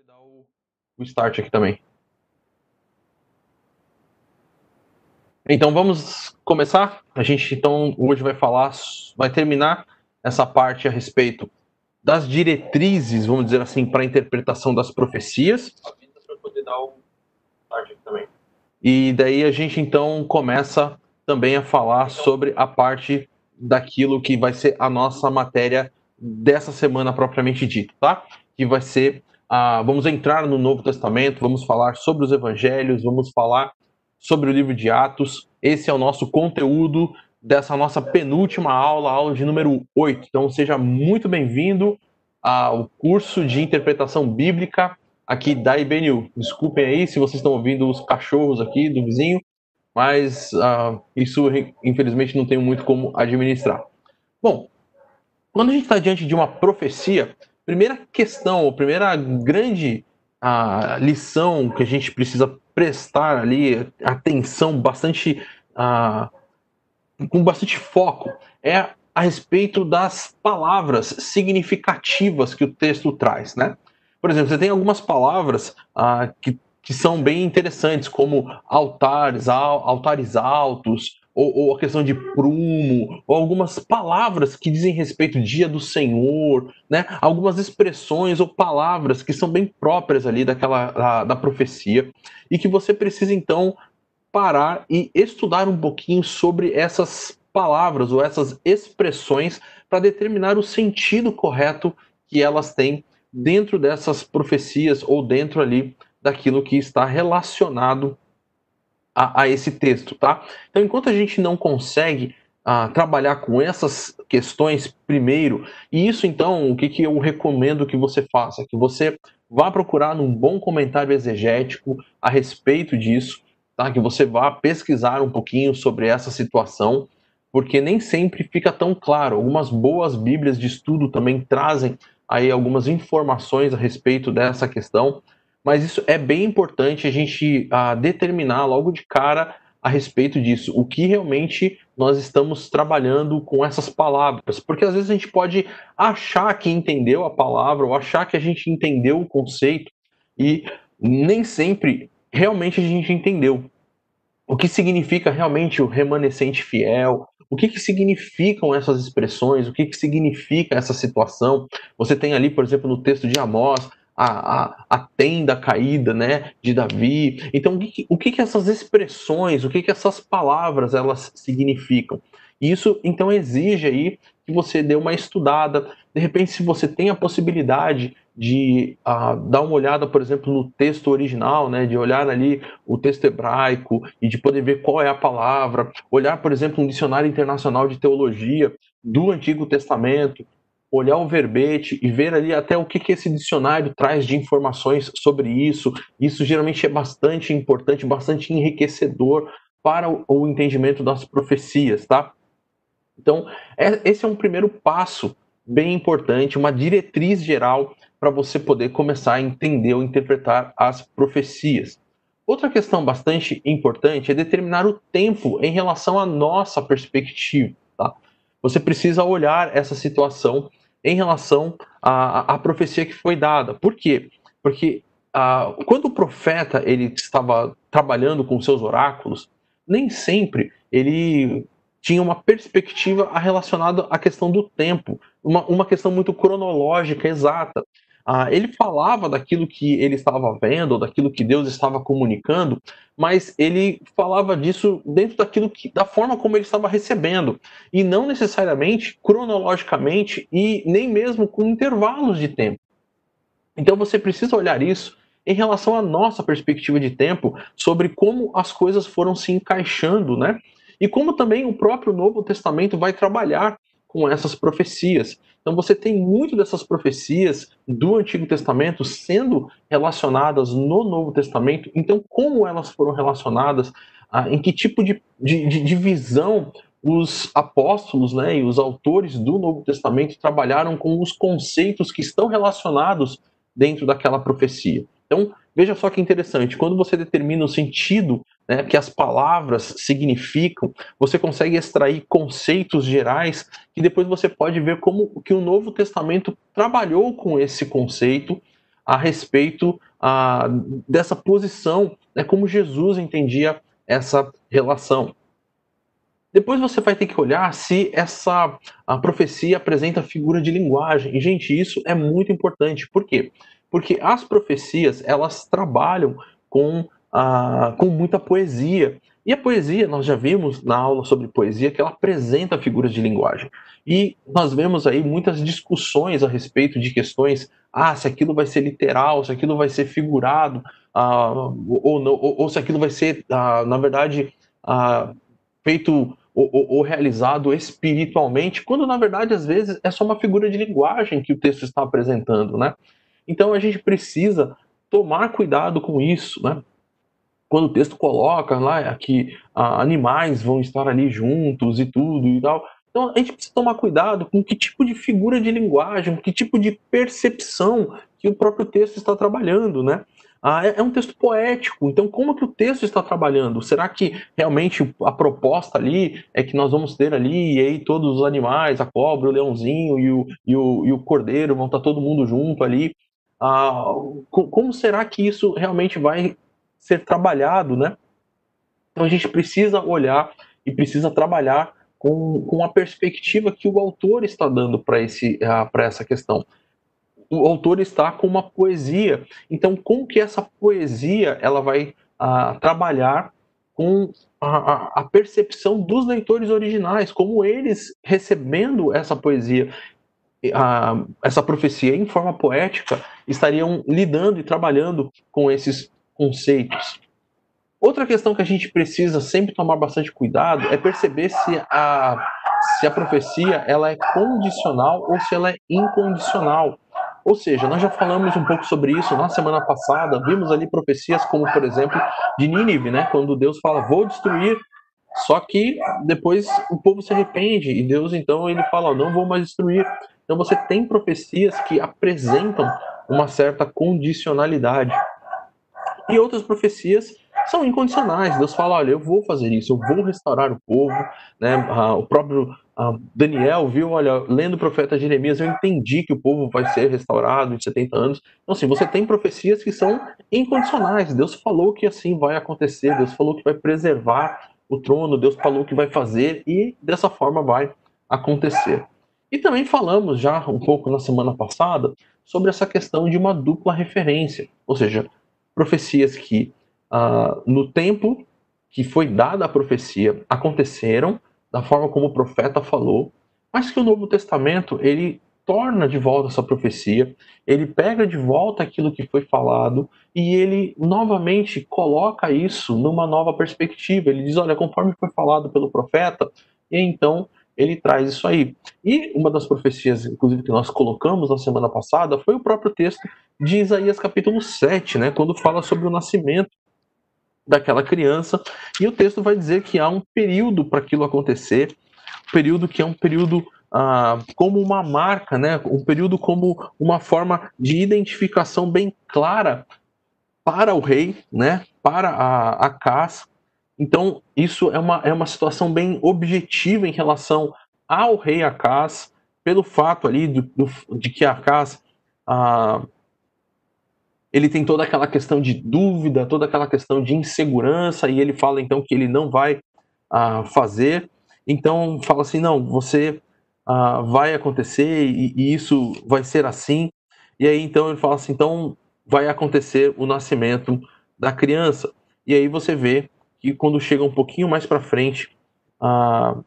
poder dar o, o start aqui também. Então vamos começar. A gente então hoje vai falar, vai terminar essa parte a respeito das diretrizes, vamos dizer assim, para a interpretação das profecias. E daí a gente então começa também a falar sobre a parte daquilo que vai ser a nossa matéria dessa semana propriamente dita, tá? Que vai ser ah, vamos entrar no Novo Testamento, vamos falar sobre os evangelhos, vamos falar sobre o livro de Atos. Esse é o nosso conteúdo dessa nossa penúltima aula, aula de número 8. Então seja muito bem-vindo ao curso de interpretação bíblica aqui da IBNU. Desculpem aí se vocês estão ouvindo os cachorros aqui do vizinho, mas uh, isso infelizmente não tenho muito como administrar. Bom, quando a gente está diante de uma profecia, primeira questão, a primeira grande a lição que a gente precisa prestar ali atenção bastante com bastante foco é a respeito das palavras significativas que o texto traz, né? Por exemplo, você tem algumas palavras ah, que, que são bem interessantes, como altares, altares altos, ou, ou, a questão de prumo, ou algumas palavras que dizem respeito ao dia do Senhor, né? Algumas expressões ou palavras que são bem próprias ali daquela da, da profecia e que você precisa então parar e estudar um pouquinho sobre essas palavras ou essas expressões para determinar o sentido correto que elas têm dentro dessas profecias ou dentro ali daquilo que está relacionado a, a esse texto, tá? Então, enquanto a gente não consegue uh, trabalhar com essas questões primeiro, e isso então, o que, que eu recomendo que você faça? Que você vá procurar num bom comentário exegético a respeito disso, tá? Que você vá pesquisar um pouquinho sobre essa situação, porque nem sempre fica tão claro. Algumas boas bíblias de estudo também trazem aí algumas informações a respeito dessa questão, mas isso é bem importante a gente uh, determinar logo de cara a respeito disso, o que realmente nós estamos trabalhando com essas palavras, porque às vezes a gente pode achar que entendeu a palavra ou achar que a gente entendeu o conceito e nem sempre realmente a gente entendeu. O que significa realmente o remanescente fiel? O que, que significam essas expressões? O que, que significa essa situação? Você tem ali, por exemplo, no texto de Amós, a, a, a, tenda caída né, de Davi. Então, o que, o que, que essas expressões, o que, que essas palavras elas significam? Isso, então, exige aí que você dê uma estudada. De repente, se você tem a possibilidade de uh, dar uma olhada, por exemplo, no texto original, né, de olhar ali o texto hebraico e de poder ver qual é a palavra, olhar, por exemplo, um dicionário internacional de teologia do Antigo Testamento, olhar o verbete e ver ali até o que, que esse dicionário traz de informações sobre isso. Isso geralmente é bastante importante, bastante enriquecedor para o, entendimento das profecias, tá? Então, é, esse é um primeiro passo bem importante, uma diretriz geral para você poder começar a entender ou interpretar as profecias. Outra questão bastante importante é determinar o tempo em relação à nossa perspectiva. Tá? Você precisa olhar essa situação em relação à, à profecia que foi dada. Por quê? Porque ah, quando o profeta ele estava trabalhando com seus oráculos, nem sempre ele tinha uma perspectiva relacionada à questão do tempo, uma, uma questão muito cronológica, exata. Ah, ele falava daquilo que ele estava vendo, daquilo que Deus estava comunicando, mas ele falava disso dentro daquilo que, da forma como ele estava recebendo, e não necessariamente cronologicamente e nem mesmo com intervalos de tempo. Então você precisa olhar isso em relação à nossa perspectiva de tempo sobre como as coisas foram se encaixando, né? E como também o próprio Novo Testamento vai trabalhar com essas profecias. Então você tem muito dessas profecias do Antigo Testamento sendo relacionadas no Novo Testamento. Então, como elas foram relacionadas? Ah, em que tipo de, de, de visão os apóstolos né, e os autores do Novo Testamento trabalharam com os conceitos que estão relacionados dentro daquela profecia. Então, veja só que interessante, quando você determina o sentido né, que as palavras significam, você consegue extrair conceitos gerais que depois você pode ver como que o Novo Testamento trabalhou com esse conceito a respeito ah, dessa posição, né, como Jesus entendia essa relação. Depois você vai ter que olhar se essa a profecia apresenta figura de linguagem. E, gente, isso é muito importante. Por quê? Porque as profecias, elas trabalham com, ah, com muita poesia. E a poesia, nós já vimos na aula sobre poesia que ela apresenta figuras de linguagem. E nós vemos aí muitas discussões a respeito de questões, ah, se aquilo vai ser literal, se aquilo vai ser figurado, ah, ou, não, ou, ou, se aquilo vai ser, ah, na verdade, ah, feito ou, ou, realizado espiritualmente, quando na verdade às vezes é só uma figura de linguagem que o texto está apresentando, né? Então a gente precisa tomar cuidado com isso, né? Quando o texto coloca lá que ah, animais vão estar ali juntos e tudo e tal, então a gente precisa tomar cuidado com que tipo de figura de linguagem, que tipo de percepção que o próprio texto está trabalhando, né? Ah, é, é um texto poético, então como que o texto está trabalhando? Será que realmente a proposta ali é que nós vamos ter ali, e aí todos os animais, a cobra, o leãozinho e o, e o, e o cordeiro vão estar todo mundo junto ali? Ah, como será que isso realmente vai ser trabalhado, né? Então a gente precisa olhar e precisa trabalhar com, com a perspectiva que o autor está dando para essa questão o autor está com uma poesia. Então, como que essa poesia ela vai trabalhar com a, a, percepção dos leitores originais, como eles recebendo essa poesia, uh, essa profecia em forma poética, estariam lidando e trabalhando com esses conceitos. Outra questão que a gente precisa sempre tomar bastante cuidado é perceber se a, se a profecia ela é condicional ou se ela é incondicional. Ou seja, nós já falamos um pouco sobre isso na semana passada, vimos ali profecias como, por exemplo, de Nínive, né? Quando Deus fala, vou destruir, só que depois o povo se arrepende e Deus então ele fala, não vou mais destruir. Então você tem profecias que apresentam uma certa condicionalidade. E outras profecias são incondicionais. Deus fala, olha, eu vou fazer isso, eu vou restaurar o povo. Né? Ah, o próprio ah, Daniel viu, olha, lendo o profeta Jeremias, eu entendi que o povo vai ser restaurado em 70 anos. Então, assim, você tem profecias que são incondicionais. Deus falou que assim vai acontecer, Deus falou que vai preservar o trono, Deus falou que vai fazer e dessa forma vai acontecer. E também falamos já um pouco na semana passada sobre essa questão de uma dupla referência, ou seja, profecias que uh, no tempo que foi dada a profecia aconteceram da forma como o profeta falou, mas que o Novo Testamento ele torna de volta essa profecia, ele pega de volta aquilo que foi falado e ele novamente coloca isso numa nova perspectiva. Ele diz: olha, conforme foi falado pelo profeta, e então ele traz isso aí. E uma das profecias, inclusive, que nós colocamos na semana passada foi o próprio texto de Isaías capítulo 7, né, quando fala sobre o nascimento daquela criança. E o texto vai dizer que há um período para aquilo acontecer, um período que é um período ah, como uma marca, né? um período como uma forma de identificação bem clara para o rei, né? para a, a casa. Então, isso é uma, é uma situação bem objetiva em relação ao rei Acas, pelo fato ali do, do, de que Acas ah, ele tem toda aquela questão de dúvida, toda aquela questão de insegurança, e ele fala então que ele não vai uh, fazer. Então fala assim, não, você uh, vai acontecer e, e, isso vai ser assim. E aí então ele fala assim, então vai acontecer o nascimento da criança. E aí você vê que quando chega um pouquinho mais para frente, uh,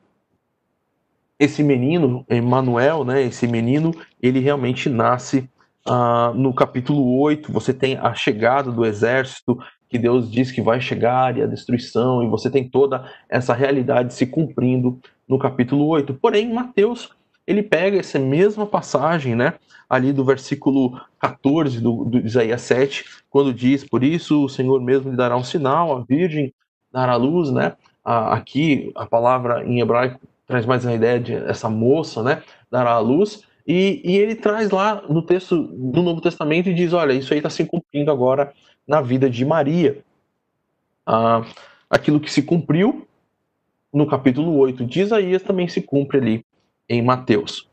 esse menino, Emmanuel, né, esse menino, ele realmente nasce Uh, no capítulo 8, você tem a chegada do exército, que Deus diz que vai chegar, e a destruição, e você tem toda essa realidade se cumprindo no capítulo 8. Porém, Mateus, ele pega essa mesma passagem, né, ali do versículo 14 do, do Isaías 7, quando diz: Por isso o Senhor mesmo lhe dará um sinal, a virgem dará luz, né? Aqui a palavra em hebraico traz mais a ideia de essa moça, né? Dará a luz e, e, ele traz lá no texto do Novo Testamento e diz: olha, isso aí está se cumprindo agora na vida de Maria. Ah, aquilo que se cumpriu no capítulo 8 de Isaías também se cumpre ali em Mateus.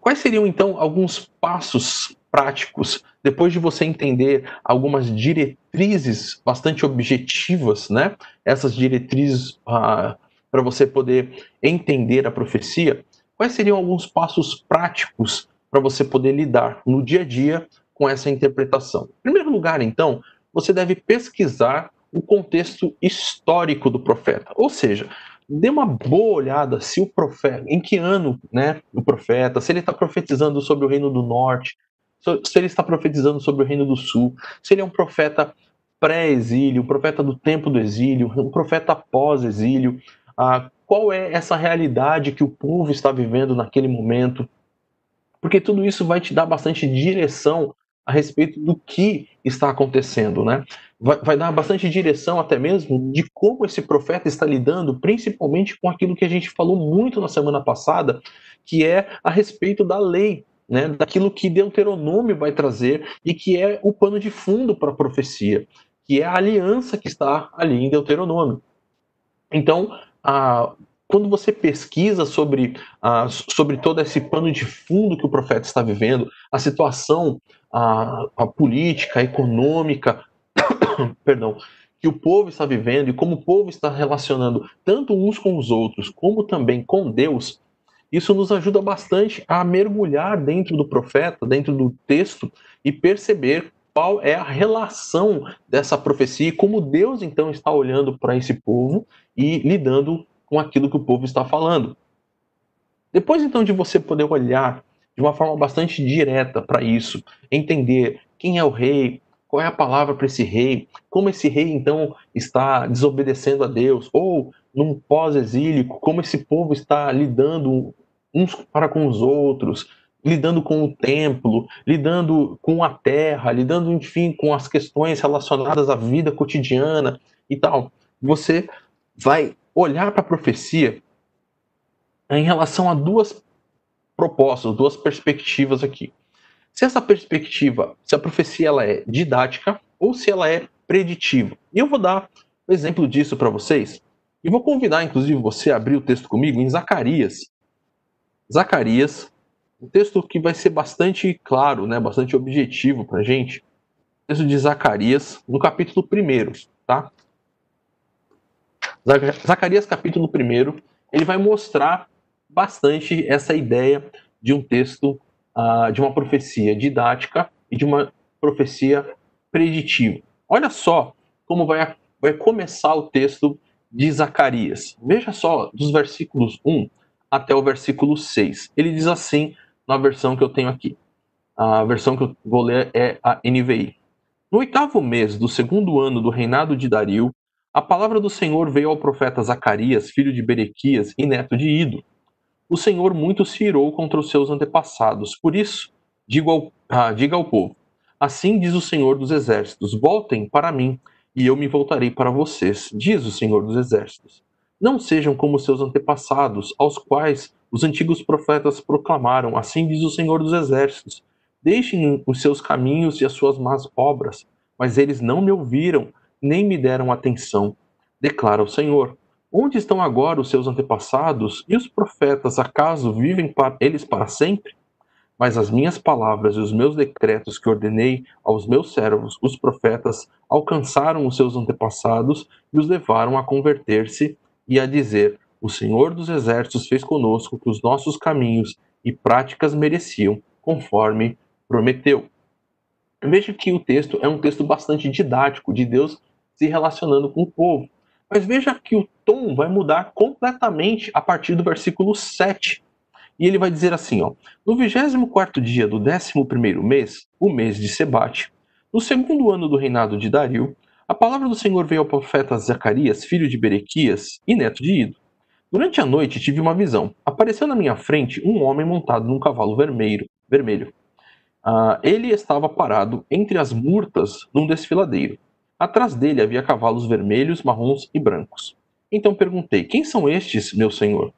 Quais seriam então alguns passos práticos, depois de você entender algumas diretrizes bastante objetivas, né? Essas diretrizes ah, para você poder entender a profecia, quais seriam alguns passos práticos para você poder lidar no dia a dia com essa interpretação? Em primeiro lugar, então, você deve pesquisar o contexto histórico do profeta, ou seja, dê uma boa olhada se o profeta, em que ano, né, o profeta, se ele está profetizando sobre o reino do norte, se ele está profetizando sobre o reino do sul, se ele é um profeta pré-exílio, um profeta do tempo do exílio, um profeta pós-exílio, ah, qual é essa realidade que o povo está vivendo naquele momento, porque tudo isso vai te dar bastante direção a respeito do que está acontecendo, né? Vai, vai, dar bastante direção até mesmo de como esse profeta está lidando, principalmente com aquilo que a gente falou muito na semana passada, que é a respeito da lei, né? Daquilo que Deuteronômio vai trazer e que é o pano de fundo para a profecia, que é a aliança que está ali em Deuteronômio. Então, a, quando você pesquisa sobre, sobre todo esse pano de fundo que o profeta está vivendo, a situação a política, a econômica, perdão, que o povo está vivendo e como o povo está relacionando tanto uns com os outros, como também com Deus, isso nos ajuda bastante a mergulhar dentro do profeta, dentro do texto e perceber qual é a relação dessa profecia e como Deus então está olhando para esse povo e lidando com aquilo que o povo está falando. Depois então de você poder olhar de uma forma bastante direta para isso, entender quem é o rei, qual é a palavra para esse rei, como esse rei então está desobedecendo a Deus, ou num pós-exílico, como esse povo está lidando uns para com os outros, lidando com o templo, lidando com a terra, lidando, enfim, com as questões relacionadas à vida cotidiana e tal. Você vai olhar para a profecia em relação a duas propostas, duas perspectivas aqui. Se essa perspectiva, se a profecia ela é didática ou se ela é preditiva. E eu vou dar um exemplo disso para vocês. E vou convidar, inclusive, você a abrir o texto comigo em Zacarias. Zacarias, um texto que vai ser bastante claro, né, bastante objetivo para a gente. O texto de Zacarias, no capítulo 1, tá? Zacarias, capítulo 1, ele vai mostrar bastante essa ideia de um texto, uh, de uma profecia didática e de uma profecia preditiva. Olha só como vai, vai começar o texto de Zacarias. Veja só, dos versículos 1 até o versículo 6. Ele diz assim na versão que eu tenho aqui. A versão que eu vou ler é a NVI. No oitavo mês do segundo ano do reinado de Dario, a palavra do Senhor veio ao profeta Zacarias, filho de Berequias e neto de Ido. O Senhor muito se irou contra os seus antepassados. Por isso, digo ao, ah, diga ao povo: Assim diz o Senhor dos Exércitos: Voltem para mim, e eu me voltarei para vocês, diz o Senhor dos Exércitos. Não sejam como seus antepassados, aos quais os antigos profetas proclamaram: Assim diz o Senhor dos Exércitos. Deixem os seus caminhos e as suas más obras. Mas eles não me ouviram nem me deram atenção, declara o Senhor. Onde estão agora os seus antepassados e os profetas, acaso vivem para eles para sempre? Mas as minhas palavras e os meus decretos que ordenei aos meus servos, os profetas, alcançaram os seus antepassados e os levaram a converter-se e a dizer: O Senhor dos Exércitos fez conosco que os nossos caminhos e práticas mereciam, conforme prometeu. Veja que o texto é um texto bastante didático de Deus se relacionando com o povo. Mas veja que o tom vai mudar completamente a partir do versículo 7. E ele vai dizer assim, ó: No 24 dia do 11º mês, o mês de Sebate, no segundo ano do reinado de Dario, a palavra do Senhor veio ao profeta Zacarias, filho de Berequias e neto de Ido. Durante a noite tive uma visão. Apareceu na minha frente um homem montado num cavalo vermelho. vermelho. Uh, ele estava parado entre as murtas num desfiladeiro. Atrás dele havia cavalos vermelhos, marrons e brancos. Então perguntei: Quem são estes, meu senhor?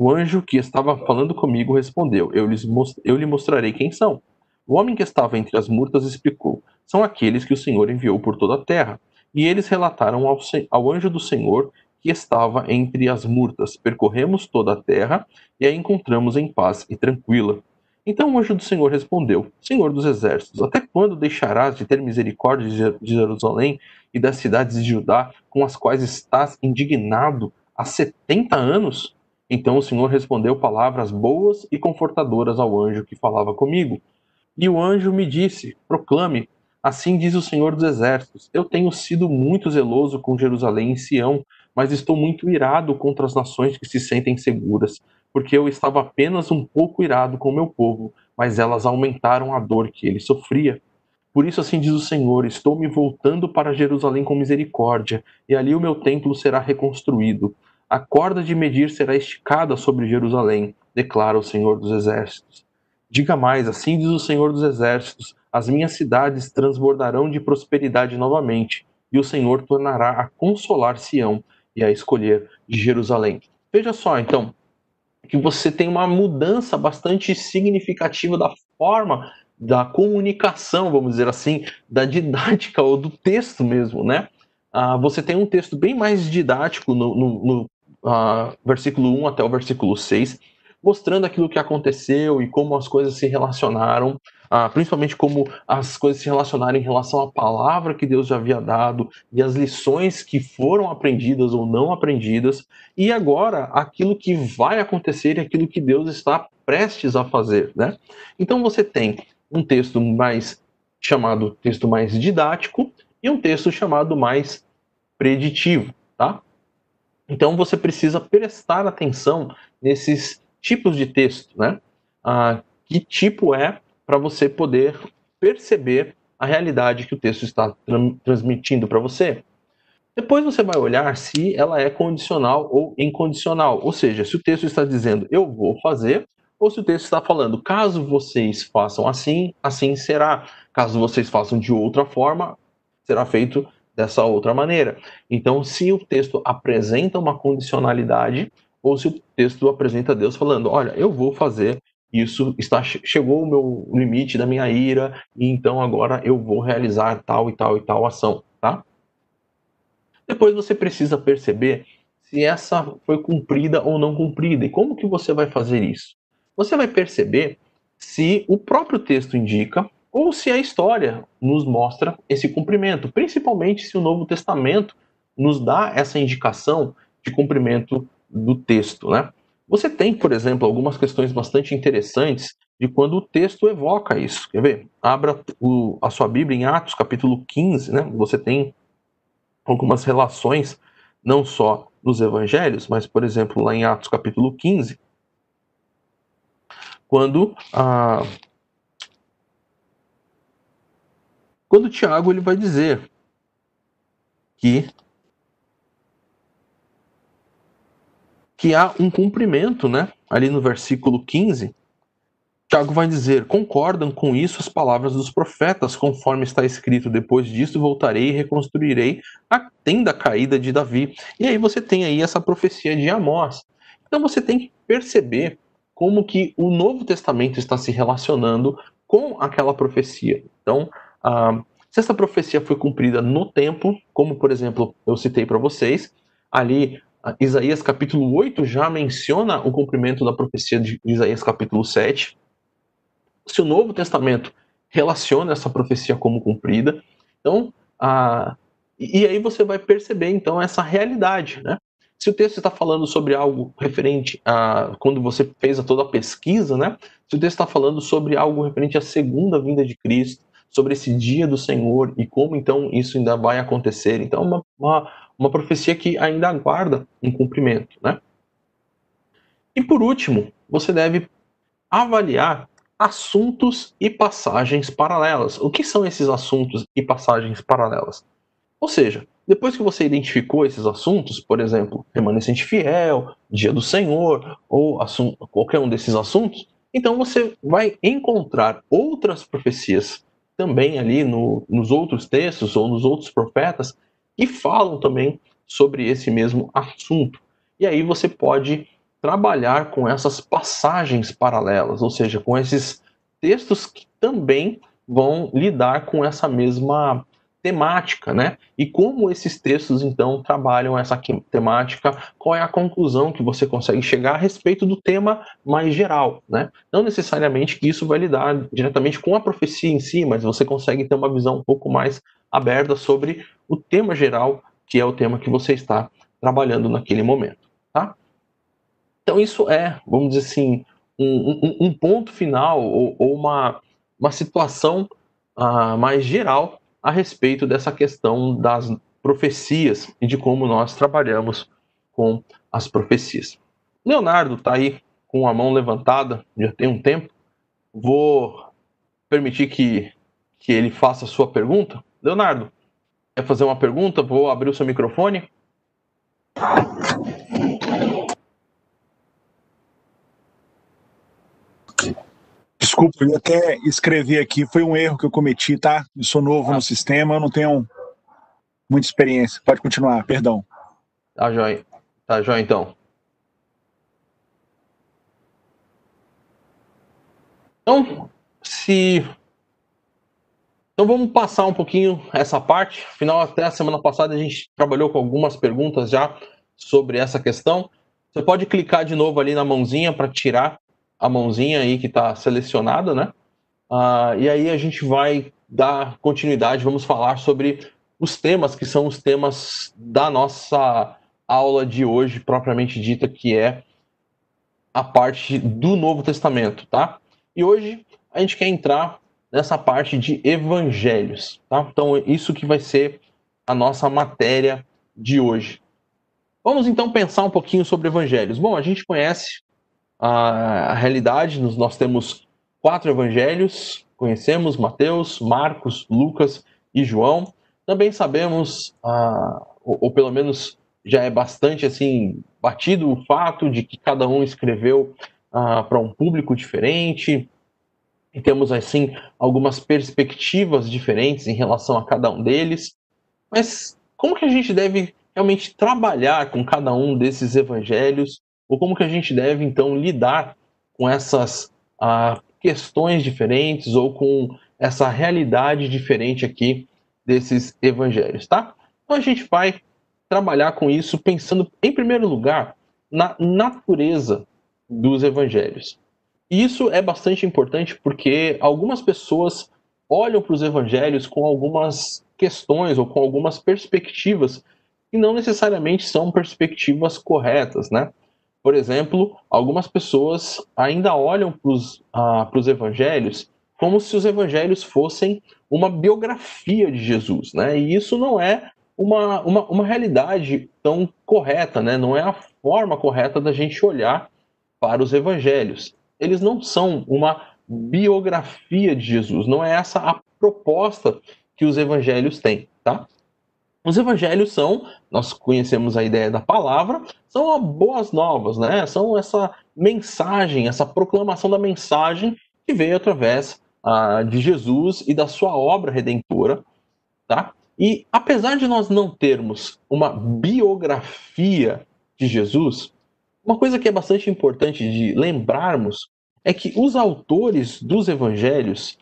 O anjo que estava falando comigo respondeu: Eu, lhes eu lhe mostrarei quem são. O homem que estava entre as murtas explicou: São aqueles que o Senhor enviou por toda a terra. E eles relataram ao, ao anjo do Senhor que estava entre as murtas: Percorremos toda a terra e a encontramos em paz e tranquila. Então o anjo do Senhor respondeu: Senhor dos exércitos, até quando deixarás de ter misericórdia de Jerusalém e das cidades de Judá, com as quais estás indignado há setenta anos? Então o Senhor respondeu palavras boas e confortadoras ao anjo que falava comigo. E o anjo me disse: Proclame, assim diz o Senhor dos exércitos: Eu tenho sido muito zeloso com Jerusalém e Sião, mas estou muito irado contra as nações que se sentem seguras porque eu estava apenas um pouco irado com o meu povo, mas elas aumentaram a dor que ele sofria. Por isso, assim diz o Senhor: estou me voltando para Jerusalém com misericórdia, e ali o meu templo será reconstruído. A corda de medir será esticada sobre Jerusalém, declara o Senhor dos Exércitos. Diga mais: assim diz o Senhor dos Exércitos: as minhas cidades transbordarão de prosperidade novamente, e o Senhor tornará a consolar Sião e a escolher Jerusalém. Veja só, então, que você tem uma mudança bastante significativa da forma da comunicação, vamos dizer assim, da didática ou do texto mesmo, né? Ah, você tem um texto bem mais didático no, no, no ah, versículo 1 até o versículo 6, mostrando aquilo que aconteceu e como as coisas se relacionaram, ah, principalmente como as coisas se relacionaram em relação à palavra que Deus já havia dado e as lições que foram aprendidas ou não aprendidas, e agora aquilo que vai acontecer e aquilo que Deus está prestes a fazer, né? Então você tem um texto mais chamado texto mais didático e um texto chamado mais preditivo, tá? Então você precisa prestar atenção nesses tipos de texto, né? Ah, que tipo é para você poder perceber a realidade que o texto está transmitindo para você. Depois você vai olhar se ela é condicional ou incondicional, ou seja, se o texto está dizendo eu vou fazer, ou se o texto está falando caso vocês façam assim, assim será. Caso vocês façam de outra forma, será feito dessa outra maneira. Então, se o texto apresenta uma condicionalidade, ou se o texto apresenta Deus falando, olha, eu vou fazer isso, está chegou o meu limite da minha ira, e então agora eu vou realizar tal e tal e tal ação, tá? Depois você precisa perceber se essa foi cumprida ou não cumprida. E como que você vai fazer isso? Você vai perceber se o próprio texto indica ou se a história nos mostra esse cumprimento, principalmente se o Novo Testamento nos dá essa indicação de cumprimento do texto, né? Você tem, por exemplo, algumas questões bastante interessantes de quando o texto evoca isso. Quer ver? Abra o, a sua Bíblia em Atos, capítulo 15, né? Você tem algumas relações, não só nos evangelhos, mas, por exemplo, lá em Atos, capítulo 15, quando a. Quando Tiago ele vai dizer que que há um cumprimento, né? Ali no versículo 15, Tiago vai dizer: Concordam com isso as palavras dos profetas, conforme está escrito: Depois disso voltarei e reconstruirei a tenda caída de Davi. E aí você tem aí essa profecia de Amós. Então você tem que perceber como que o Novo Testamento está se relacionando com aquela profecia. Então, ah, se essa profecia foi cumprida no tempo, como por exemplo eu citei para vocês, ali Isaías capítulo 8 já menciona o cumprimento da profecia de Isaías capítulo 7. Se o Novo Testamento relaciona essa profecia como cumprida, então, a, e aí você vai perceber então essa realidade, né? Se o texto está falando sobre algo referente a quando você fez toda a pesquisa, né? Se o texto está falando sobre algo referente à segunda vinda de Cristo, sobre esse dia do Senhor e como então isso ainda vai acontecer, então uma, uma uma profecia que ainda aguarda um cumprimento, né? E por último, você deve avaliar assuntos e passagens paralelas. O que são esses assuntos e passagens paralelas? Ou seja, depois que você identificou esses assuntos, por exemplo, remanescente fiel, dia do Senhor, ou assunto, qualquer um desses assuntos, então você vai encontrar outras profecias também ali no, nos outros textos ou nos outros profetas e falam também sobre esse mesmo assunto. E aí você pode trabalhar com essas passagens paralelas, ou seja, com esses textos que também vão lidar com essa mesma temática, né? E como esses textos então trabalham essa temática, qual é a conclusão que você consegue chegar a respeito do tema mais geral, né? Não necessariamente que isso vai lidar diretamente com a profecia em si, mas você consegue ter uma visão um pouco mais aberta sobre o tema geral, que é o tema que você está trabalhando naquele momento, tá? Então isso é, vamos dizer assim, um, um, um ponto final ou, ou uma, uma situação uh, mais geral a respeito dessa questão das profecias e de como nós trabalhamos com as profecias. Leonardo está aí com a mão levantada, já tem um tempo. Vou permitir que, que ele faça a sua pergunta. Leonardo, quer fazer uma pergunta? Vou abrir o seu microfone. Desculpa, eu até escrevi aqui, foi um erro que eu cometi, tá? Eu sou novo ah. no sistema, eu não tenho muita experiência. Pode continuar, perdão. Tá jóia. Tá jóia, então. Então, se. Então vamos passar um pouquinho essa parte. Afinal, até a semana passada a gente trabalhou com algumas perguntas já sobre essa questão. Você pode clicar de novo ali na mãozinha para tirar a mãozinha aí que está selecionada, né? Uh, e aí a gente vai dar continuidade, vamos falar sobre os temas que são os temas da nossa aula de hoje, propriamente dita, que é a parte do Novo Testamento, tá? E hoje a gente quer entrar nessa parte de evangelhos, tá? Então, isso que vai ser a nossa matéria de hoje. Vamos então pensar um pouquinho sobre evangelhos. Bom, a gente conhece a, a realidade. Nós temos quatro evangelhos, conhecemos Mateus, Marcos, Lucas e João. Também sabemos, ah, ou, ou, pelo menos já é bastante assim batido o fato de que cada um escreveu ah, para um público diferente. E temos assim algumas perspectivas diferentes em relação a cada um deles. Mas como que a gente deve realmente trabalhar com cada um desses evangelhos ou como que a gente deve, então, lidar com essas ah, questões diferentes ou com essa realidade diferente aqui desses evangelhos, tá? Então a gente vai trabalhar com isso pensando, em primeiro lugar, na natureza dos evangelhos. E isso é bastante importante porque algumas pessoas olham para os evangelhos com algumas questões ou com algumas perspectivas que não necessariamente são perspectivas corretas, né? Por exemplo, algumas pessoas ainda olham para os uh, evangelhos como se os evangelhos fossem uma biografia de Jesus, né? E isso não é uma, uma, uma realidade tão correta, né? Não é a forma correta da gente olhar para os evangelhos. Eles não são uma biografia de Jesus, não é essa a proposta que os evangelhos têm, tá? Os evangelhos são, nós conhecemos a ideia da palavra, são boas novas, né? São essa mensagem, essa proclamação da mensagem que veio através uh, de Jesus e da sua obra redentora, tá? E apesar de nós não termos uma biografia de Jesus, uma coisa que é bastante importante de lembrarmos é que os autores dos evangelhos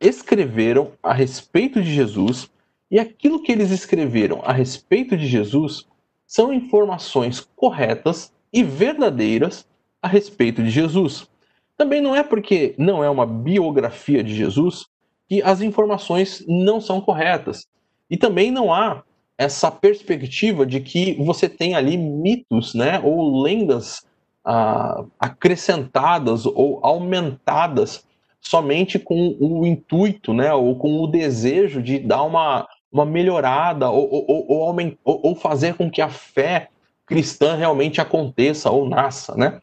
escreveram a respeito de Jesus e aquilo que eles escreveram a respeito de Jesus são informações corretas e verdadeiras a respeito de Jesus. Também não é porque não é uma biografia de Jesus que as informações não são corretas. E também não há essa perspectiva de que você tem ali mitos, né, ou lendas ah, acrescentadas ou aumentadas somente com o intuito, né, ou com o desejo de dar uma uma melhorada ou, ou, ou, ou, fazer com que a fé cristã realmente aconteça ou nasça, né?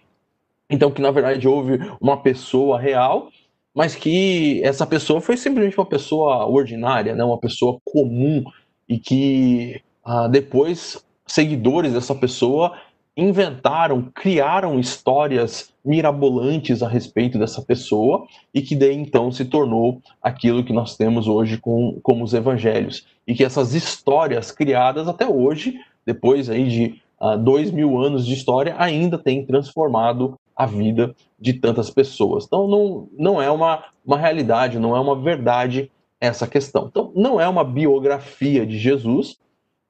Então, que na verdade houve uma pessoa real, mas que essa pessoa foi simplesmente uma pessoa ordinária, né? uma pessoa comum, e que ah, depois seguidores dessa pessoa inventaram, criaram histórias mirabolantes a respeito dessa pessoa e que daí então se tornou aquilo que nós temos hoje com, como os evangelhos. E que essas histórias criadas até hoje, depois aí de uh, dois mil anos de história, ainda têm transformado a vida de tantas pessoas. Então não, não é uma, uma realidade, não é uma verdade essa questão. Então, não é uma biografia de Jesus,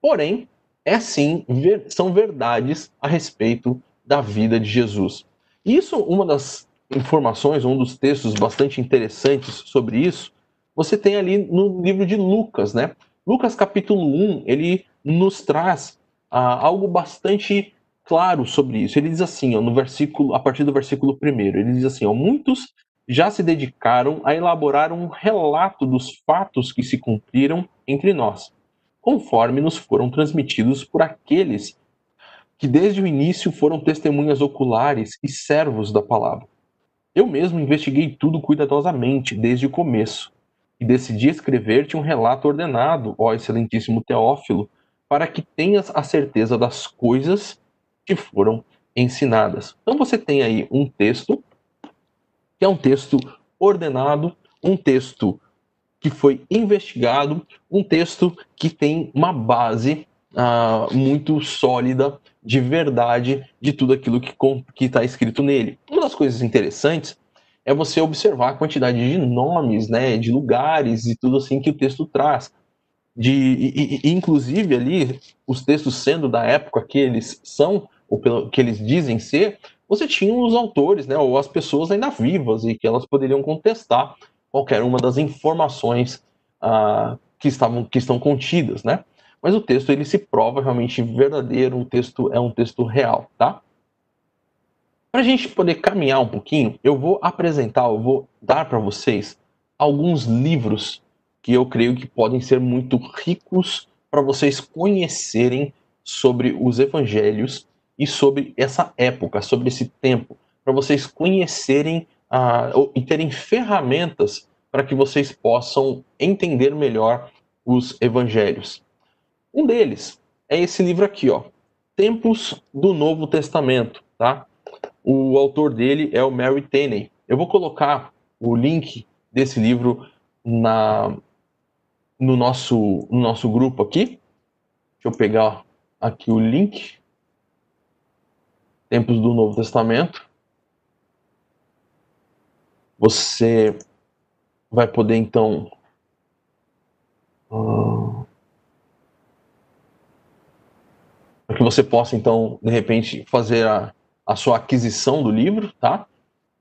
porém, é sim, são verdades a respeito da vida de Jesus. Isso, uma das informações, um dos textos bastante interessantes sobre isso, você tem ali no livro de Lucas, né? Lucas capítulo 1, ele nos traz ah, algo bastante claro sobre isso. Ele diz assim, ó, no versículo, a partir do versículo 1, ele diz assim, ó, muitos já se dedicaram a elaborar um relato dos fatos que se cumpriram entre nós, conforme nos foram transmitidos por aqueles que desde o início foram testemunhas oculares e servos da palavra. Eu mesmo investiguei tudo cuidadosamente desde o começo e decidi escrever-te um relato ordenado, ó excelentíssimo Teófilo, para que tenhas a certeza das coisas que foram ensinadas. Então você tem aí um texto que é um texto ordenado, um texto que foi investigado, um texto que tem uma base uh, muito sólida de verdade de tudo aquilo que está escrito nele. Uma das coisas interessantes é você observar a quantidade de nomes, né, de lugares e tudo assim que o texto traz. De, e, e, inclusive ali, os textos sendo da época que eles são, ou pelo, que eles dizem ser, você tinha os autores, né, ou as pessoas ainda vivas e que elas poderiam contestar qualquer uma das informações ah, que estavam que estão contidas, né? Mas o texto ele se prova realmente verdadeiro, o texto é um texto real, tá? Para a gente poder caminhar um pouquinho, eu vou apresentar, eu vou dar para vocês alguns livros que eu creio que podem ser muito ricos para vocês conhecerem sobre os evangelhos e sobre essa época, sobre esse tempo, para vocês conhecerem e terem ferramentas para que vocês possam entender melhor os evangelhos. Um deles é esse livro aqui, ó, Tempos do Novo Testamento, tá? O autor dele é o Mary Tenney. Eu vou colocar o link desse livro na no nosso no nosso grupo aqui. Deixa eu pegar aqui o link tempos do Novo Testamento, você vai poder então uh, para que você possa então de repente fazer a, a sua aquisição do livro, tá?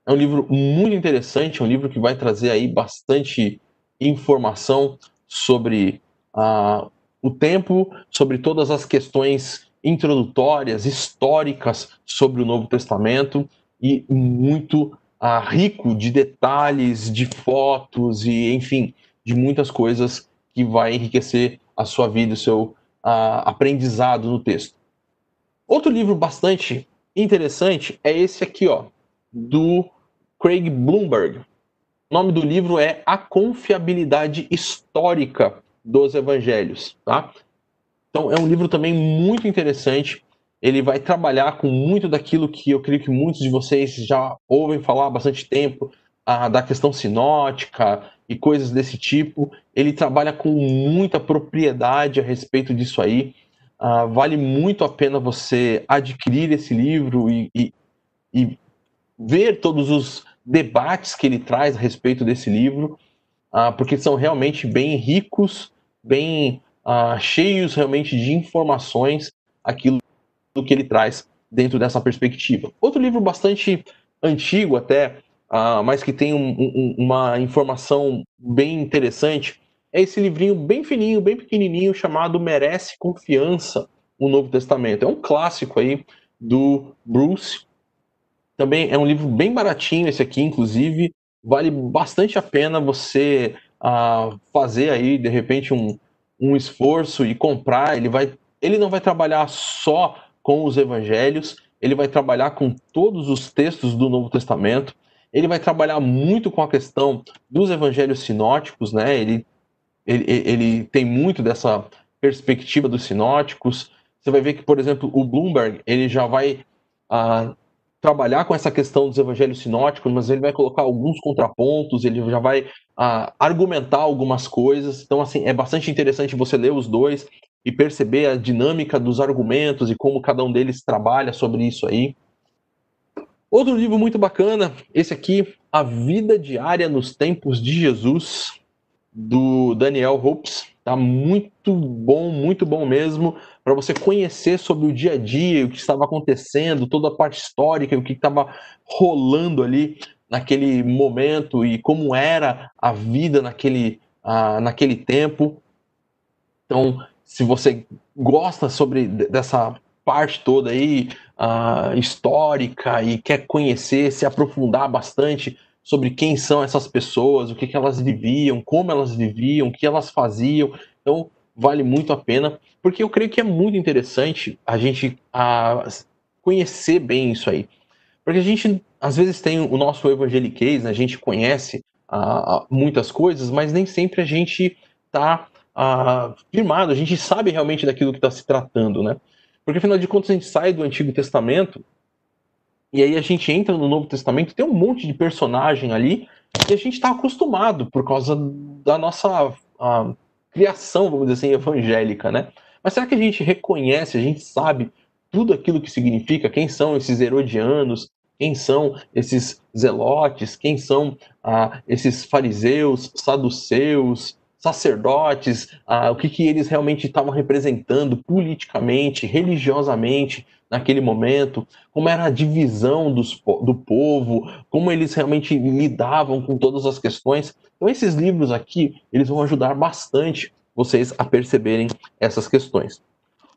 É um livro muito interessante, é um livro que vai trazer aí bastante informação sobre uh, o tempo, sobre todas as questões introdutórias, históricas sobre o Novo Testamento e muito rico de detalhes, de fotos e, enfim, de muitas coisas que vai enriquecer a sua vida, o seu aprendizado no texto. Outro livro bastante interessante é esse aqui, ó, do Craig Bloomberg. O nome do livro é A Confiabilidade Histórica dos Evangelhos, tá? Então é um livro também muito interessante. Ele vai trabalhar com muito daquilo que eu creio que muitos de vocês já ouvem falar há bastante tempo, a, da questão sinótica e coisas desse tipo. Ele trabalha com muita propriedade a respeito disso aí. Uh, vale muito a pena você adquirir esse livro e, e, e, ver todos os debates que ele traz a respeito desse livro, uh, porque são realmente bem ricos, bem uh, cheios realmente de informações, aquilo que ele traz dentro dessa perspectiva. Outro livro bastante antigo até, uh, mas que tem um, um, uma informação bem interessante, é esse livrinho bem fininho, bem pequenininho, chamado Merece Confiança, o Novo Testamento. É um clássico aí do Bruce. Também é um livro bem baratinho esse aqui, inclusive. Vale bastante a pena você uh, fazer aí, de repente, um, um esforço e comprar, ele vai ele não vai trabalhar só com os evangelhos, ele vai trabalhar com todos os textos do Novo Testamento, ele vai trabalhar muito com a questão dos evangelhos sinóticos, né? Ele, ele, ele tem muito dessa perspectiva dos sinóticos. Você vai ver que, por exemplo, o Bloomberg ele já vai ah, trabalhar com essa questão dos evangelhos sinóticos, mas ele vai colocar alguns contrapontos, ele já vai uh, argumentar algumas coisas. Então, assim, é bastante interessante você ler os dois e perceber a dinâmica dos argumentos e como cada um deles trabalha sobre isso aí. Outro livro muito bacana, esse aqui, A Vida Diária nos Tempos de Jesus. do Daniel Hopes. Tá muito bom, muito bom mesmo, para você conhecer sobre o dia a dia, o que estava acontecendo, toda a parte histórica, o que estava rolando ali naquele momento e como era a vida naquele, uh, naquele tempo. Então, se você gosta sobre dessa parte toda aí uh, histórica e quer conhecer, se aprofundar bastante sobre quem são essas pessoas, o que, que elas viviam, como elas viviam, o que elas faziam. Então, vale muito a pena, porque eu creio que é muito interessante a gente a, conhecer bem isso aí. Porque a gente, às vezes, tem o nosso evangeliquez, né? a gente conhece a, muitas coisas, mas nem sempre a gente está firmado, a gente sabe realmente daquilo que está se tratando, né? Porque, afinal de contas, a gente sai do Antigo Testamento e aí a gente entra no Novo Testamento, tem um monte de personagem ali e a gente está acostumado por causa da nossa a, criação, vamos dizer assim, evangélica, né? Mas será que a gente reconhece, a gente sabe tudo aquilo que significa? Quem são esses herodianos? Quem são esses zelotes? Quem são ah, esses fariseus, saduceus, sacerdotes? Ah, o que, que eles realmente estavam representando politicamente, religiosamente? naquele momento, como era a divisão dos, do povo, como eles realmente lidavam com todas as questões. Então esses livros aqui, eles vão ajudar bastante vocês a perceberem essas questões.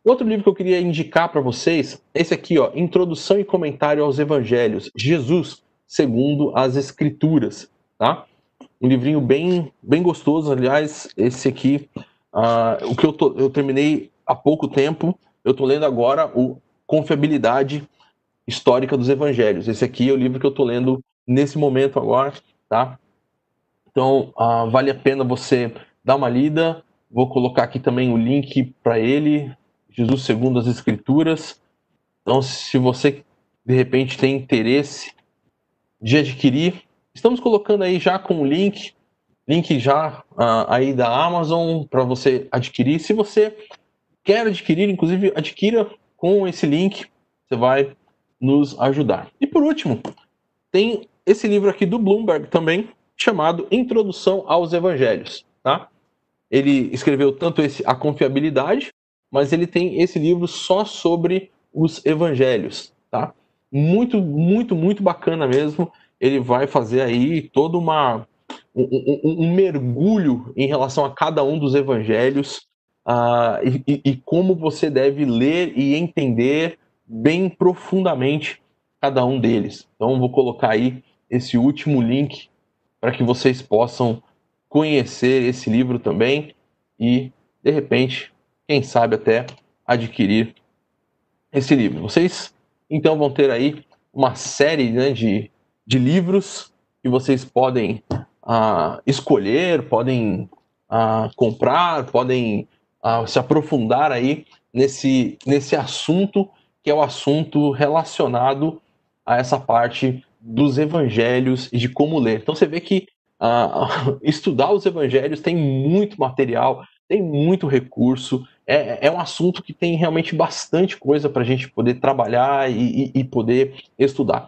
Outro livro que eu queria indicar para vocês, esse aqui, ó, Introdução e Comentário aos Evangelhos, Jesus segundo as Escrituras, tá? Um livrinho bem, bem gostoso, aliás, esse aqui, uh, o que eu, tô, eu terminei há pouco tempo, eu estou lendo agora o Confiabilidade Histórica dos Evangelhos. Esse aqui é o livro que eu estou lendo nesse momento agora, tá? Então, uh, vale a pena você dar uma lida. Vou colocar aqui também o link para ele, Jesus segundo as Escrituras. Então, se você de repente tem interesse de adquirir, estamos colocando aí já com o link, link já uh, aí da Amazon para você adquirir. Se você quer adquirir, inclusive adquira com esse link, você vai nos ajudar. E por último, tem esse livro aqui do Bloomberg também, chamado Introdução aos Evangelhos, tá? Ele escreveu tanto esse A Confiabilidade, mas ele tem esse livro só sobre os evangelhos, tá? Muito, muito, muito bacana mesmo. Ele vai fazer aí todo uma um, um, um mergulho em relação a cada um dos evangelhos, uh, e, e, como você deve ler e entender bem profundamente cada um deles. Então, vou colocar aí esse último link para que vocês possam conhecer esse livro também e, de repente, quem sabe até adquirir esse livro. Vocês então vão ter aí uma série né, de, de livros que vocês podem uh, escolher, podem uh, comprar, podem a se aprofundar aí nesse, nesse assunto que é o assunto relacionado a essa parte dos evangelhos e de como ler. Então você vê que uh, estudar os evangelhos tem muito material, tem muito recurso, é, é um assunto que tem realmente bastante coisa para a gente poder trabalhar e, e, e poder estudar.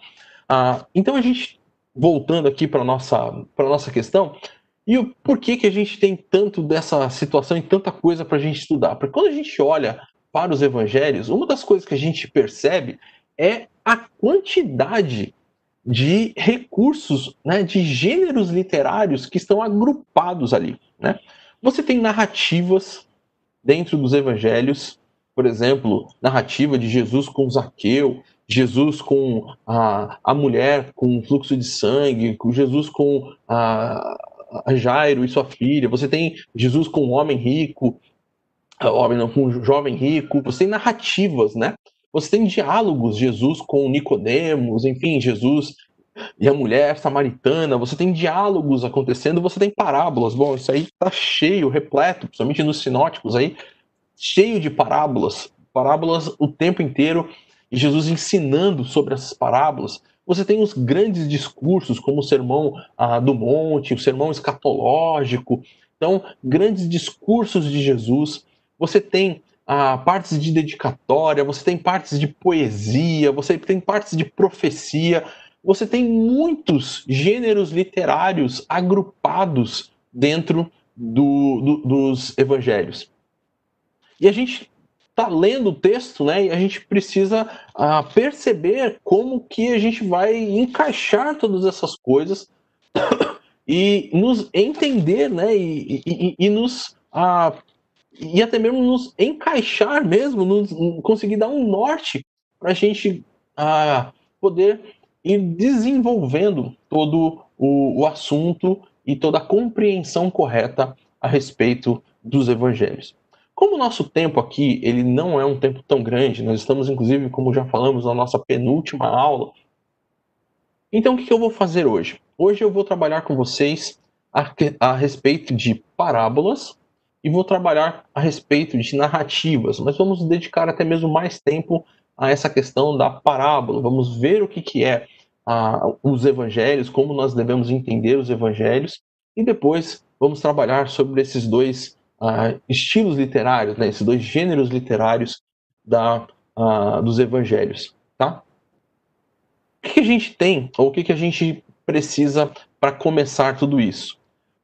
Uh, então a gente, voltando aqui para a nossa, nossa questão, e o porquê que a gente tem tanto dessa situação e tanta coisa para a gente estudar? Porque quando a gente olha para os evangelhos, uma das coisas que a gente percebe é a quantidade de recursos, né, de gêneros literários que estão agrupados ali. Né? Você tem narrativas dentro dos evangelhos, por exemplo, narrativa de Jesus com Zaqueu, Jesus com a, a mulher com fluxo de sangue, com Jesus com a, a Jairo e sua filha, você tem Jesus com um homem rico, ah, homem não, com um jovem rico, você tem narrativas, né? Você tem diálogos, Jesus com Nicodemos, enfim, Jesus e a mulher samaritana, você tem diálogos acontecendo, você tem parábolas. Bom, isso aí tá cheio, repleto, principalmente nos sinóticos aí, cheio de parábolas, parábolas o tempo inteiro, e Jesus ensinando sobre essas parábolas. Você tem os grandes discursos, como o Sermão ah, do Monte, o Sermão Escatológico. Então, grandes discursos de Jesus. Você tem ah, partes de dedicatória, você tem partes de poesia, você tem partes de profecia. Você tem muitos gêneros literários agrupados dentro do, do, dos evangelhos. E a gente está lendo o texto, né? E a gente precisa uh, perceber como que a gente vai encaixar todas essas coisas e nos entender, né? E, e, e nos uh, e até mesmo nos encaixar mesmo, nos, conseguir dar um norte para a gente uh, poder ir desenvolvendo todo o, o assunto e toda a compreensão correta a respeito dos evangelhos. Como o nosso tempo aqui ele não é um tempo tão grande, nós estamos inclusive, como já falamos na nossa penúltima aula. Então o que eu vou fazer hoje? Hoje eu vou trabalhar com vocês a, a respeito de parábolas e vou trabalhar a respeito de narrativas, mas vamos dedicar até mesmo mais tempo a essa questão da parábola. Vamos ver o que, que é os evangelhos, como nós devemos entender os evangelhos, e depois vamos trabalhar sobre esses dois uh, estilos literários, né, esses dois gêneros literários da, uh, dos evangelhos. Tá? O que, que a gente tem, ou o que, que a gente precisa para começar tudo isso?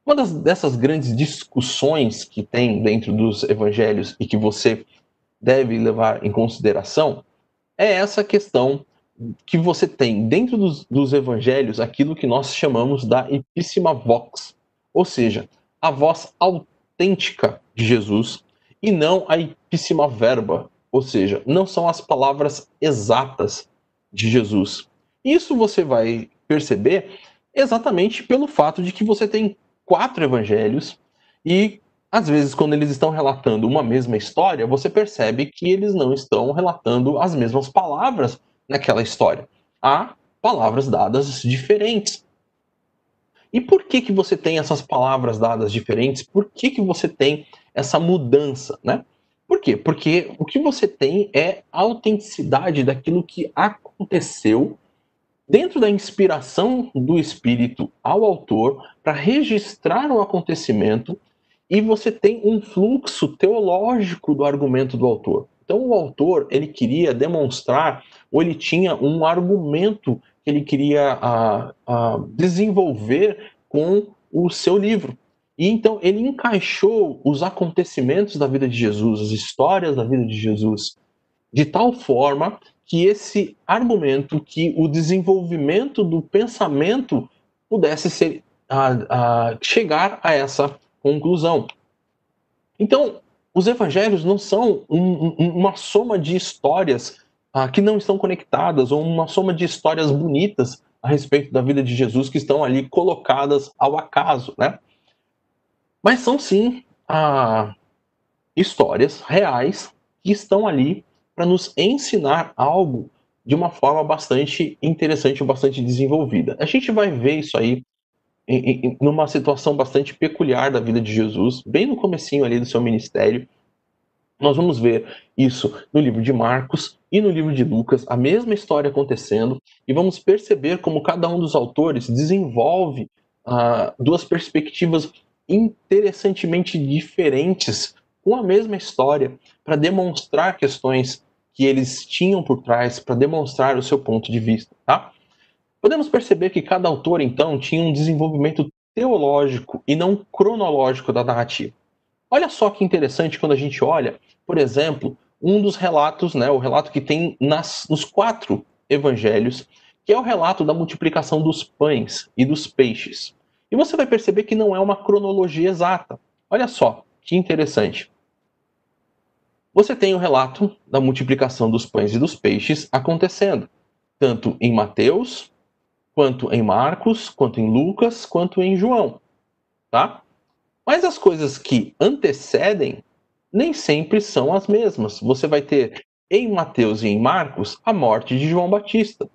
Uma das, dessas grandes discussões que tem dentro dos evangelhos e que você deve levar em consideração é essa questão que você tem dentro dos, dos evangelhos aquilo que nós chamamos da epíssima vox, ou seja, a voz autêntica de Jesus e não a epíssima verba, ou seja, não são as palavras exatas de Jesus. Isso você vai perceber exatamente pelo fato de que você tem quatro evangelhos e às vezes quando eles estão relatando uma mesma história, você percebe que eles não estão relatando as mesmas palavras naquela história. Há palavras dadas diferentes. E por que que você tem essas palavras dadas diferentes? Por que que você tem essa mudança, né? Por quê? Porque o que você tem é a autenticidade daquilo que aconteceu dentro da inspiração do espírito ao autor para registrar o acontecimento e você tem um fluxo teológico do argumento do autor. Então o autor ele queria demonstrar ou ele tinha um argumento que ele queria uh, uh, desenvolver com o seu livro. E então ele encaixou os acontecimentos da vida de Jesus, as histórias da vida de Jesus, de tal forma que esse argumento, que o desenvolvimento do pensamento pudesse ser, uh, chegar a essa conclusão. Então, os evangelhos não são um, um, uma soma de histórias ah, que não estão conectadas, ou uma soma de histórias bonitas a respeito da vida de Jesus que estão ali colocadas ao acaso, né? Mas são sim ah, histórias reais que estão ali para nos ensinar algo de uma forma bastante interessante, bastante desenvolvida. A gente vai ver isso aí em, numa situação bastante peculiar da vida de Jesus, bem no comecinho ali do seu ministério. Nós vamos ver isso no livro de Marcos e no livro de Lucas, a mesma história acontecendo, e vamos perceber como cada um dos autores desenvolve uh, duas perspectivas interessantemente diferentes com a mesma história para demonstrar questões que eles tinham por trás, para demonstrar o seu ponto de vista, tá? Podemos perceber que cada autor, então, tinha um desenvolvimento teológico e não cronológico da narrativa. Olha só que interessante quando a gente olha, por exemplo, um dos relatos, né, o relato que tem nas, nos quatro evangelhos, que é o relato da multiplicação dos pães e dos peixes. E você vai perceber que não é uma cronologia exata. Olha só que interessante. Você tem o relato da multiplicação dos pães e dos peixes acontecendo, tanto em Mateus, quanto em Marcos, quanto em Lucas, quanto em João, tá? Mas as coisas que antecedem nem sempre são as mesmas. Você vai ter em Mateus e em Marcos a morte de João Batista.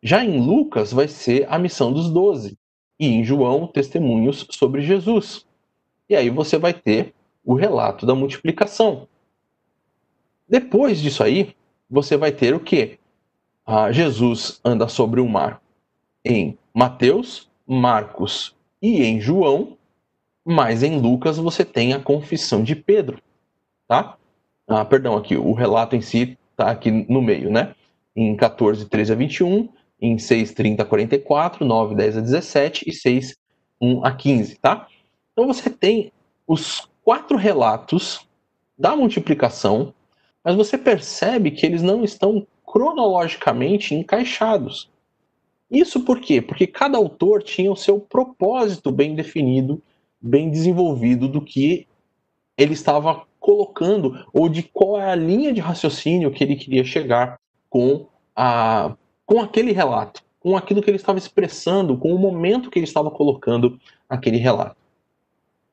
Já em Lucas vai ser a missão dos doze. E em João, testemunhos sobre Jesus. E aí você vai ter o relato da multiplicação. Depois disso aí, você vai ter o quê? Ah, Jesus anda sobre o mar em Mateus, Marcos e em João, mas em Lucas você tem a confissão de Pedro, tá? Ah, perdão, aqui, o relato em si está aqui no meio, né? Em 14, 13 a 21, em 6, 30 a 44, 9, 10 a 17 e 6, 1 a 15, tá? Então você tem os quatro relatos da multiplicação, mas você percebe que eles não estão cronologicamente encaixados. Isso por quê? Porque cada autor tinha o seu propósito bem definido, bem desenvolvido do que ele estava colocando ou de qual é a linha de raciocínio que ele queria chegar com a com aquele relato, com aquilo que ele estava expressando, com o momento que ele estava colocando aquele relato.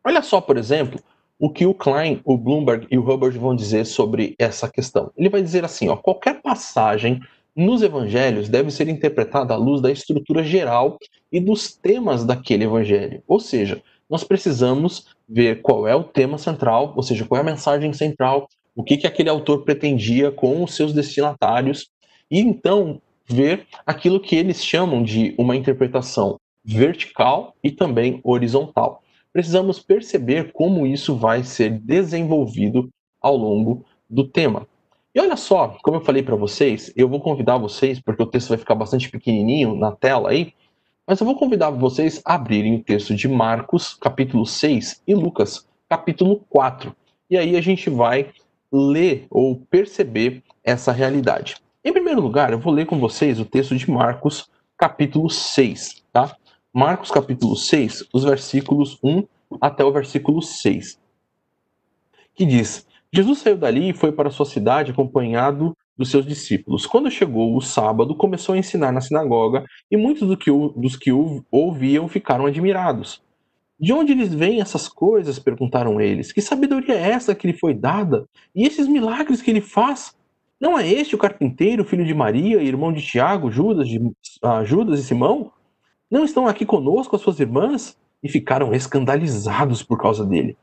Olha só, por exemplo, o que o Klein, o Bloomberg e o Hubbard vão dizer sobre essa questão. Ele vai dizer assim: ó, qualquer passagem nos evangelhos deve ser interpretada à luz da estrutura geral e dos temas daquele evangelho. Ou seja, nós precisamos ver qual é o tema central, ou seja, qual é a mensagem central, o que, que aquele autor pretendia com os seus destinatários, e então ver aquilo que eles chamam de uma interpretação vertical e também horizontal. Precisamos perceber como isso vai ser desenvolvido ao longo do tema. E olha só, como eu falei para vocês, eu vou convidar vocês, porque o texto vai ficar bastante pequenininho na tela aí, mas eu vou convidar vocês a abrirem o texto de Marcos, capítulo 6, e Lucas, capítulo 4. E aí a gente vai ler ou perceber essa realidade. Em primeiro lugar, eu vou ler com vocês o texto de Marcos, capítulo 6, tá? Marcos, capítulo 6, os versículos 1 até o versículo 6, que diz: Jesus saiu dali e foi para sua cidade acompanhado dos seus discípulos. Quando chegou o sábado, começou a ensinar na sinagoga e muitos do que dos que o ouviam ficaram admirados. De onde lhes vêm essas coisas? perguntaram eles. Que sabedoria é essa que lhe foi dada? E esses milagres que ele faz? Não é este o carpinteiro, filho de Maria, irmão de Tiago, Judas, de, uh, Judas e Simão? Não estão aqui conosco as suas irmãs? E ficaram escandalizados por causa dele.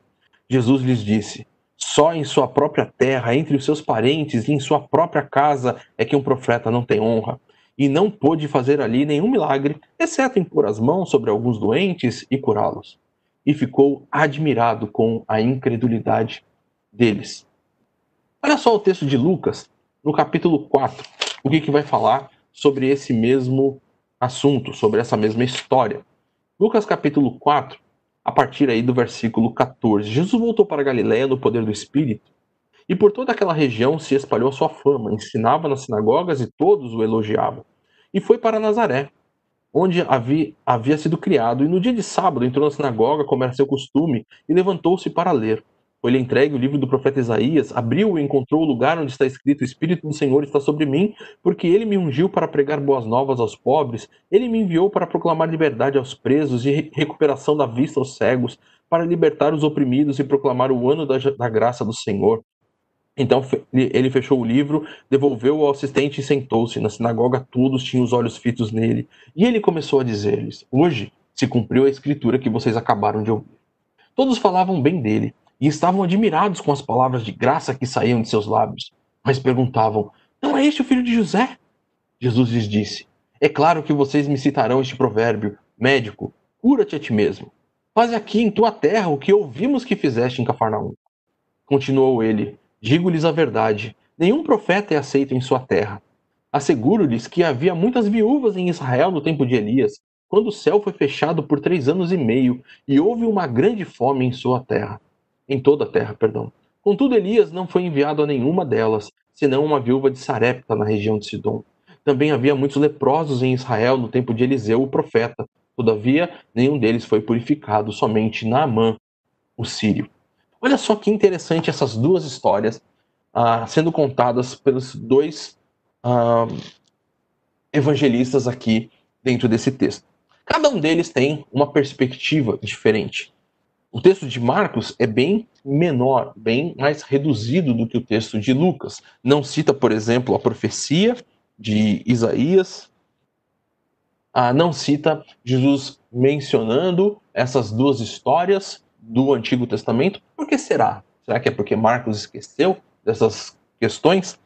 Jesus lhes disse: só em sua própria terra, entre os seus parentes e em sua própria casa é que um profeta não tem honra. E não pôde fazer ali nenhum milagre, exceto impor as mãos sobre alguns doentes e curá-los. E ficou admirado com a incredulidade deles. Olha só o texto de Lucas, no capítulo 4, o que, que vai falar sobre esse mesmo assunto, sobre essa mesma história. Lucas capítulo 4, a partir aí do versículo 14. Jesus voltou para Galiléia no poder do Espírito, e por toda aquela região se espalhou a sua fama, ensinava nas sinagogas e todos o elogiavam. E foi para Nazaré, onde havia, havia sido criado, e no dia de sábado entrou na sinagoga, como era seu costume, e levantou-se para ler. Foi-lhe entregue o livro do profeta Isaías, abriu e encontrou o lugar onde está escrito: O Espírito do Senhor está sobre mim, porque ele me ungiu para pregar boas novas aos pobres, ele me enviou para proclamar liberdade aos presos e recuperação da vista aos cegos, para libertar os oprimidos e proclamar o ano da, da graça do Senhor. Então ele fechou o livro, devolveu ao assistente e sentou-se. Na sinagoga todos tinham os olhos fitos nele. E ele começou a dizer-lhes: Hoje se cumpriu a escritura que vocês acabaram de ouvir. Todos falavam bem dele e estavam admirados com as palavras de graça que saíam de seus lábios, mas perguntavam: Não é este o filho de José? Jesus lhes disse: É claro que vocês me citarão este provérbio: Médico, cura-te a ti mesmo. Faze aqui em tua terra o que ouvimos que fizeste em Cafarnaum. Continuou ele: Digo-lhes a verdade: nenhum profeta é aceito em sua terra. Asseguro-lhes que havia muitas viúvas em Israel no tempo de Elias, quando o céu foi fechado por três anos e meio e houve uma grande fome em sua terra em toda a terra, perdão. Contudo, Elias não foi enviado a nenhuma delas, senão uma viúva de Sarepta, na região de Sidom. Também havia muitos leprosos em Israel no tempo de Eliseu, o profeta. Todavia, nenhum deles foi purificado, somente Naamã, o sírio. Olha só que interessante essas duas histórias ah, sendo contadas pelos dois ah, evangelistas aqui dentro desse texto. Cada um deles tem uma perspectiva diferente. O texto de Marcos é bem menor, bem mais reduzido do que o texto de Lucas. Não cita, por exemplo, a profecia de Isaías, ah, não cita Jesus mencionando essas duas histórias do Antigo Testamento. Por que será? Será que é porque Marcos esqueceu dessas questões?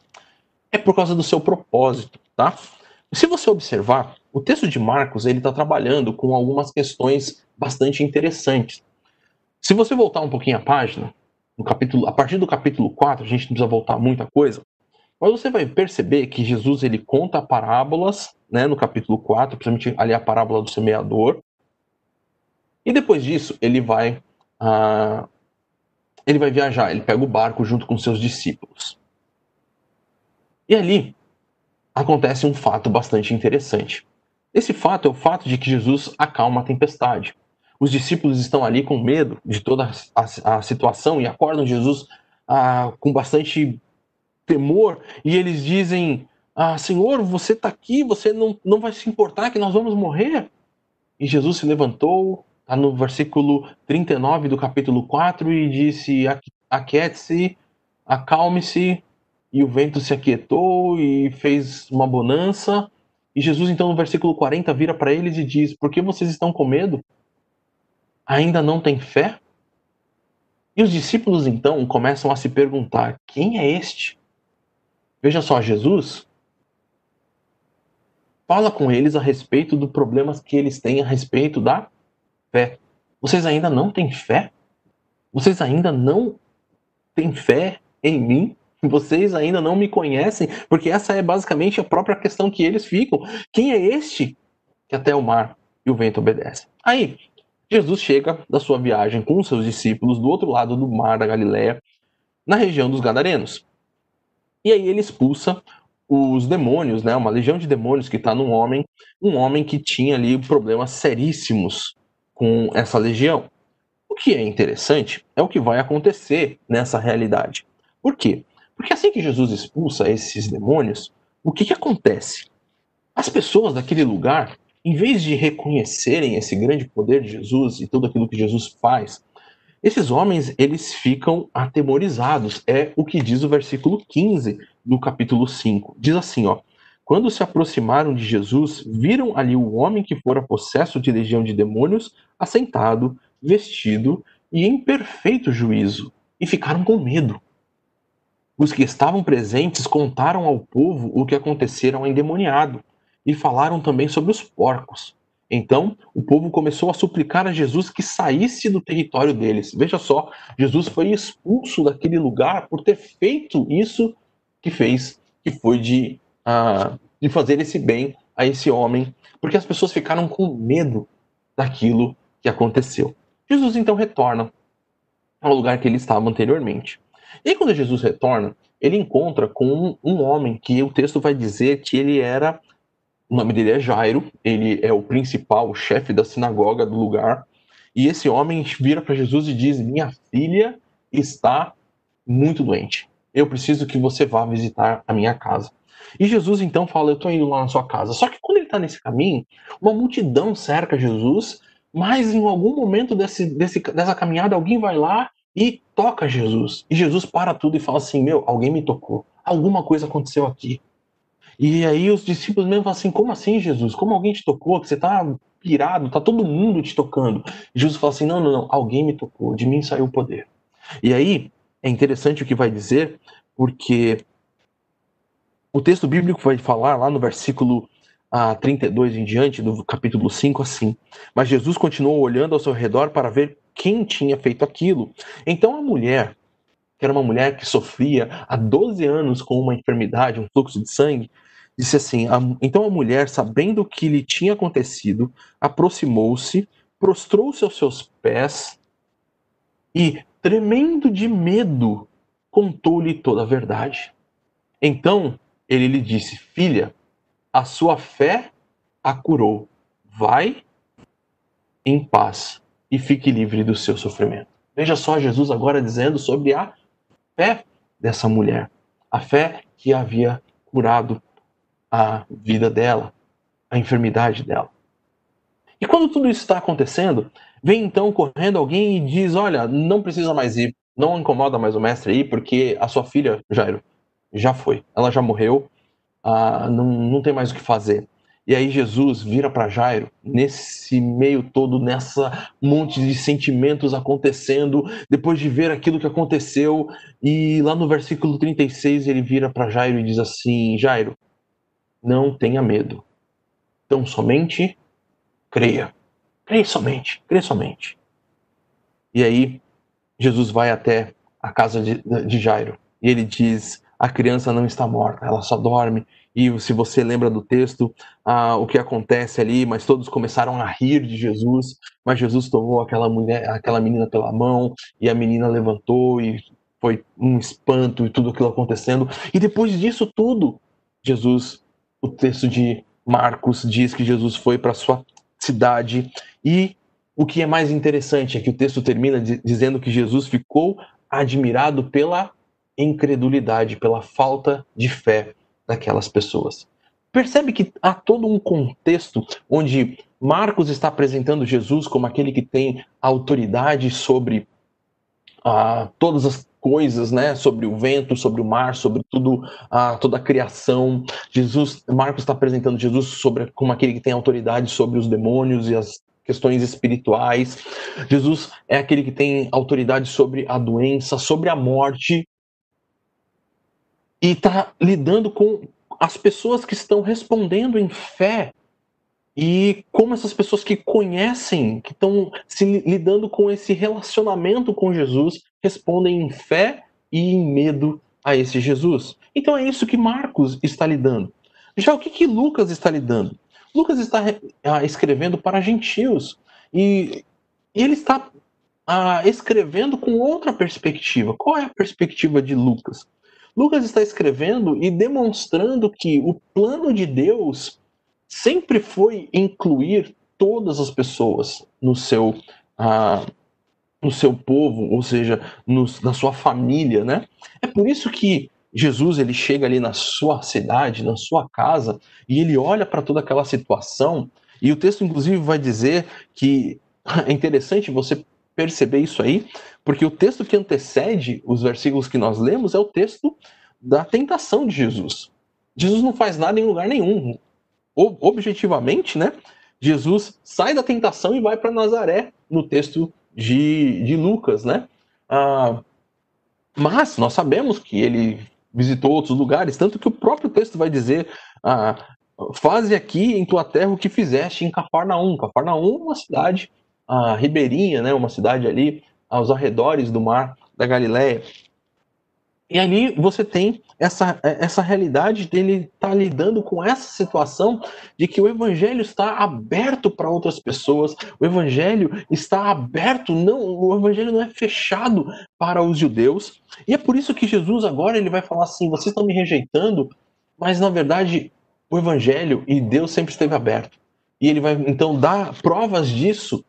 É por causa do seu propósito, tá? Se você observar, o texto de Marcos ele está trabalhando com algumas questões bastante interessantes. Se você voltar um pouquinho a página, no capítulo, a partir do capítulo 4, a gente não precisa voltar muita coisa, mas você vai perceber que Jesus ele conta parábolas, né, no capítulo 4, principalmente ali a parábola do semeador. E depois disso, ele vai ah, ele vai viajar, ele pega o barco junto com seus discípulos. E ali acontece um fato bastante interessante. Esse fato é o fato de que Jesus acalma a tempestade. Os discípulos estão ali com medo de toda a, a situação e acordam Jesus ah, com bastante temor e eles dizem: ah, Senhor, você está aqui, você não, não vai se importar que nós vamos morrer? E Jesus se levantou, está no versículo 39 do capítulo 4, e disse: Aquiete-se, acalme-se. E o vento se aquietou e fez uma bonança. E Jesus, então, no versículo 40, vira para eles e diz: Por que vocês estão com medo? Ainda não têm fé? E os discípulos, então, começam a se perguntar: Quem é este? Veja só, Jesus fala com eles a respeito dos problemas que eles têm a respeito da fé. Vocês ainda não têm fé? Vocês ainda não têm fé em mim? Vocês ainda não me conhecem? Porque essa é basicamente a própria questão que eles ficam. Quem é este que até o mar e o vento obedecem? Aí, Jesus chega da sua viagem com seus discípulos do outro lado do mar da Galileia, na região dos Gadarenos. E aí ele expulsa os demônios, né, uma legião de demônios que está num homem, um homem que tinha ali problemas seríssimos com essa legião. O que é interessante é o que vai acontecer nessa realidade. Por quê? Porque assim que Jesus expulsa esses demônios, o que, que acontece? As pessoas daquele lugar, em vez de reconhecerem esse grande poder de Jesus e tudo aquilo que Jesus faz, esses homens eles ficam atemorizados. É o que diz o versículo 15 do capítulo 5. Diz assim, ó: Quando se aproximaram de Jesus, viram ali o homem que fora possesso de legião de demônios, assentado, vestido e em perfeito juízo, e ficaram com medo. Os que estavam presentes contaram ao povo o que acontecera ao endemoniado e falaram também sobre os porcos. Então, o povo começou a suplicar a Jesus que saísse do território deles. Veja só, Jesus foi expulso daquele lugar por ter feito isso que fez, que foi de, uh, de fazer esse bem a esse homem, porque as pessoas ficaram com medo daquilo que aconteceu. Jesus então retorna ao lugar que ele estava anteriormente. E quando Jesus retorna, ele encontra com um, um homem que o texto vai dizer que ele era. O nome dele é Jairo, ele é o principal, chefe da sinagoga do lugar. E esse homem vira para Jesus e diz: Minha filha está muito doente. Eu preciso que você vá visitar a minha casa. E Jesus então fala: Eu estou indo lá na sua casa. Só que quando ele está nesse caminho, uma multidão cerca Jesus, mas em algum momento desse, desse, dessa caminhada, alguém vai lá e toca Jesus. E Jesus para tudo e fala assim: Meu, alguém me tocou. Alguma coisa aconteceu aqui. E aí os discípulos mesmo falam assim: Como assim, Jesus? Como alguém te tocou? Que você tá pirado, tá todo mundo te tocando. E Jesus fala assim: Não, não, não, alguém me tocou, de mim saiu o poder. E aí é interessante o que vai dizer, porque o texto bíblico vai falar lá no versículo ah, 32 em diante, do capítulo 5, assim. Mas Jesus continuou olhando ao seu redor para ver quem tinha feito aquilo. Então a mulher, que era uma mulher que sofria há 12 anos com uma enfermidade, um fluxo de sangue, disse assim: a, então a mulher, sabendo o que lhe tinha acontecido, aproximou-se, prostrou-se aos seus pés e, tremendo de medo, contou-lhe toda a verdade. Então ele lhe disse: Filha, a sua fé a curou. Vai em paz e fique livre do seu sofrimento. Veja só Jesus agora dizendo sobre a fé dessa mulher, a fé que havia curado a vida dela, a enfermidade dela. E quando tudo isso está acontecendo, vem então correndo alguém e diz: Olha, não precisa mais ir, não incomoda mais o mestre aí, porque a sua filha, Jairo, já foi, ela já morreu, ah, não, não tem mais o que fazer. E aí Jesus vira para Jairo, nesse meio todo, nessa monte de sentimentos acontecendo, depois de ver aquilo que aconteceu, e lá no versículo 36 ele vira para Jairo e diz assim: Jairo, não tenha medo. Então somente creia. Creia somente, creia somente. E aí Jesus vai até a casa de, de Jairo e ele diz: a criança não está morta, ela só dorme e se você lembra do texto, ah, o que acontece ali, mas todos começaram a rir de Jesus, mas Jesus tomou aquela mulher, aquela menina pela mão, e a menina levantou e foi um espanto e tudo aquilo acontecendo. E depois disso tudo, Jesus, o texto de Marcos diz que Jesus foi para sua cidade e o que é mais interessante é que o texto termina dizendo que Jesus ficou admirado pela incredulidade, pela falta de fé daquelas pessoas. Percebe que há todo um contexto onde Marcos está apresentando Jesus como aquele que tem autoridade sobre ah, todas as coisas, né, sobre o vento, sobre o mar, sobre tudo, ah, toda a criação. Jesus, Marcos está apresentando Jesus sobre como aquele que tem autoridade sobre os demônios e as questões espirituais. Jesus é aquele que tem autoridade sobre a doença, sobre a morte. E está lidando com as pessoas que estão respondendo em fé e como essas pessoas que conhecem, que estão se lidando com esse relacionamento com Jesus, respondem em fé e em medo a esse Jesus. Então é isso que Marcos está lidando. Já o que, que Lucas está lidando? Lucas está ah, escrevendo para gentios e, e ele está ah, escrevendo com outra perspectiva. Qual é a perspectiva de Lucas? Lucas está escrevendo e demonstrando que o plano de Deus sempre foi incluir todas as pessoas no seu, ah, no seu povo, ou seja, no, na sua família, né? É por isso que Jesus ele chega ali na sua cidade, na sua casa, e ele olha para toda aquela situação, e o texto inclusive vai dizer que é interessante você perceber isso aí, porque o texto que antecede os versículos que nós lemos é o texto da tentação de Jesus. Jesus não faz nada em lugar nenhum. Objetivamente, né? Jesus sai da tentação e vai para Nazaré, no texto de, de Lucas, né? Ah, mas nós sabemos que ele visitou outros lugares, tanto que o próprio texto vai dizer: ah, faze aqui em tua terra o que fizeste em Cafarnaum. Cafarnaum é uma cidade ah, ribeirinha, né, uma cidade ali aos arredores do mar da Galiléia. E ali você tem essa, essa realidade dele estar tá lidando com essa situação de que o evangelho está aberto para outras pessoas, o evangelho está aberto, não, o evangelho não é fechado para os judeus. E é por isso que Jesus agora ele vai falar assim: vocês estão me rejeitando, mas na verdade o evangelho e Deus sempre esteve aberto. E ele vai então dar provas disso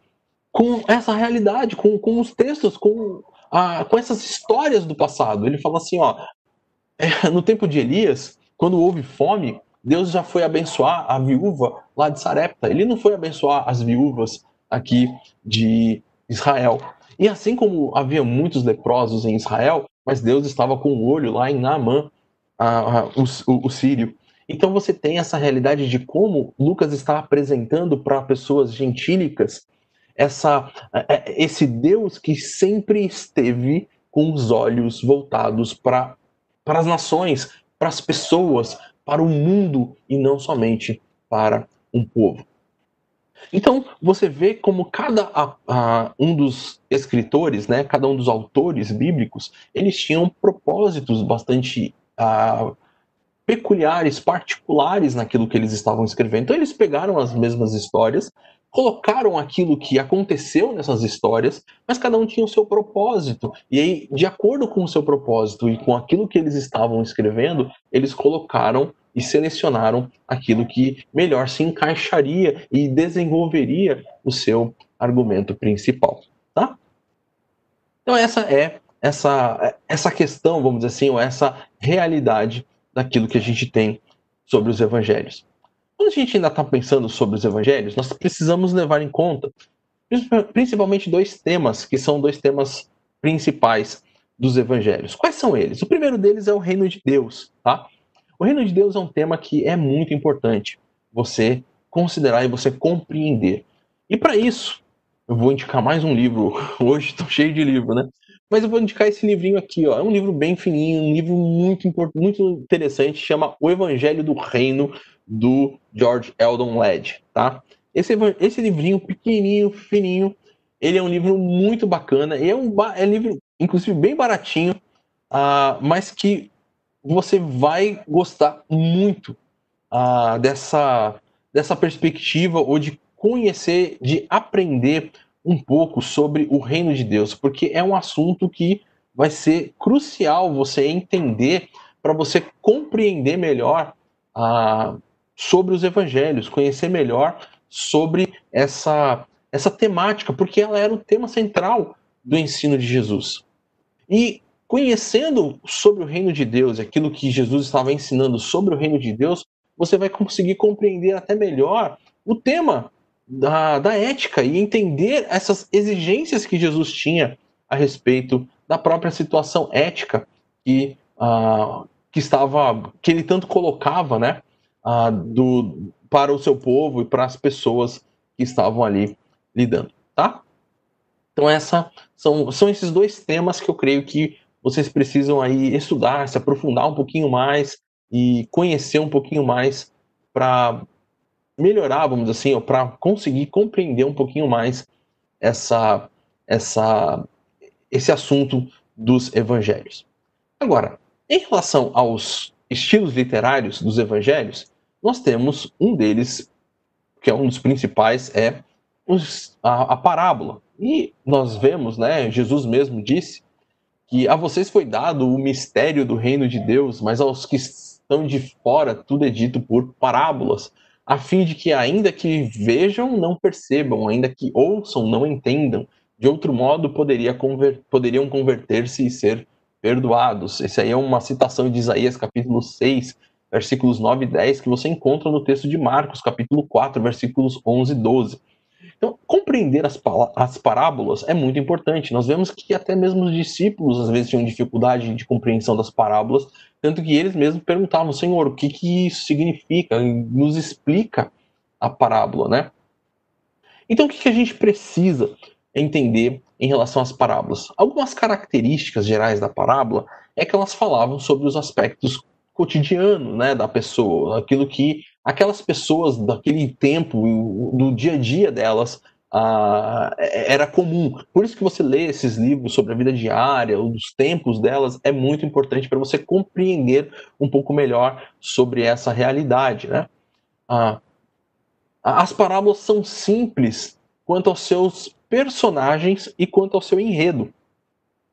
com essa realidade, com, com os textos, com a, com essas histórias do passado. Ele fala assim, ó, é, no tempo de Elias, quando houve fome, Deus já foi abençoar a viúva lá de Sarepta. Ele não foi abençoar as viúvas aqui de Israel. E assim como havia muitos leprosos em Israel, mas Deus estava com o olho lá em Naamã, a, a, o, o, o sírio. Então você tem essa realidade de como Lucas está apresentando para pessoas gentílicas essa, é, é, esse Deus que sempre esteve com os olhos voltados para as nações, para as pessoas, para o mundo e não somente para um povo. Então você vê como cada a, a, um dos escritores, né, cada um dos autores bíblicos, eles tinham propósitos bastante a, peculiares, particulares naquilo que eles estavam escrevendo. Então eles pegaram as mesmas histórias, colocaram aquilo que aconteceu nessas histórias, mas cada um tinha o seu propósito. E aí, de acordo com o seu propósito e com aquilo que eles estavam escrevendo, eles colocaram e selecionaram aquilo que melhor se encaixaria e desenvolveria o seu argumento principal, tá? Então essa é essa essa questão, vamos dizer assim, ou essa realidade daquilo que a gente tem sobre os evangelhos. Quando a gente ainda está pensando sobre os evangelhos, nós precisamos levar em conta principalmente dois temas, que são dois temas principais dos evangelhos. Quais são eles? O primeiro deles é o reino de Deus, tá? O reino de Deus é um tema que é muito importante você considerar e você compreender. E para isso, eu vou indicar mais um livro. Hoje estou cheio de livro, né? Mas eu vou indicar esse livrinho aqui, ó. É um livro bem fininho, um livro muito, muito interessante, chama O Evangelho do Reino, do George Eldon Led, tá? Esse, esse livrinho pequenininho, fininho, ele é um livro muito bacana, é um é um livro, inclusive, bem baratinho, uh, mas que você vai gostar muito ah, dessa, dessa perspectiva ou de conhecer, de aprender um pouco sobre o reino de Deus, porque é um assunto que vai ser crucial você entender para você compreender melhor ah, sobre os evangelhos, conhecer melhor sobre essa, essa temática, porque ela era o tema central do ensino de Jesus. E conhecendo sobre o reino de Deus, aquilo que Jesus estava ensinando sobre o reino de Deus, você vai conseguir compreender até melhor o tema da, da ética e entender essas exigências que Jesus tinha a respeito da própria situação ética que, uh, que estava que ele tanto colocava, né, uh, do, para o seu povo e para as pessoas que estavam ali lidando, tá? Então essa são, são esses dois temas que eu creio que vocês precisam aí estudar, se aprofundar um pouquinho mais e conhecer um pouquinho mais para melhorar, vamos dizer assim, para conseguir compreender um pouquinho mais essa, essa, esse assunto dos evangelhos. Agora, em relação aos estilos literários dos evangelhos, nós temos um deles, que é um dos principais, é a, a parábola. E nós vemos, né, Jesus mesmo disse que a vocês foi dado o mistério do reino de Deus, mas aos que estão de fora tudo é dito por parábolas, a fim de que ainda que vejam, não percebam, ainda que ouçam, não entendam. De outro modo, poderia conver poderiam converter-se e ser perdoados. Essa aí é uma citação de Isaías capítulo 6, versículos 9 e 10, que você encontra no texto de Marcos, capítulo 4, versículos 11 e 12. Então, compreender as, as parábolas é muito importante. Nós vemos que até mesmo os discípulos às vezes tinham dificuldade de compreensão das parábolas, tanto que eles mesmos perguntavam, Senhor, o que, que isso significa? Nos explica a parábola, né? Então, o que, que a gente precisa entender em relação às parábolas? Algumas características gerais da parábola é que elas falavam sobre os aspectos cotidianos né, da pessoa, aquilo que aquelas pessoas daquele tempo, do dia a dia delas, ah, era comum. Por isso que você lê esses livros sobre a vida diária, os tempos delas, é muito importante para você compreender um pouco melhor sobre essa realidade. Né? Ah, as parábolas são simples quanto aos seus personagens e quanto ao seu enredo.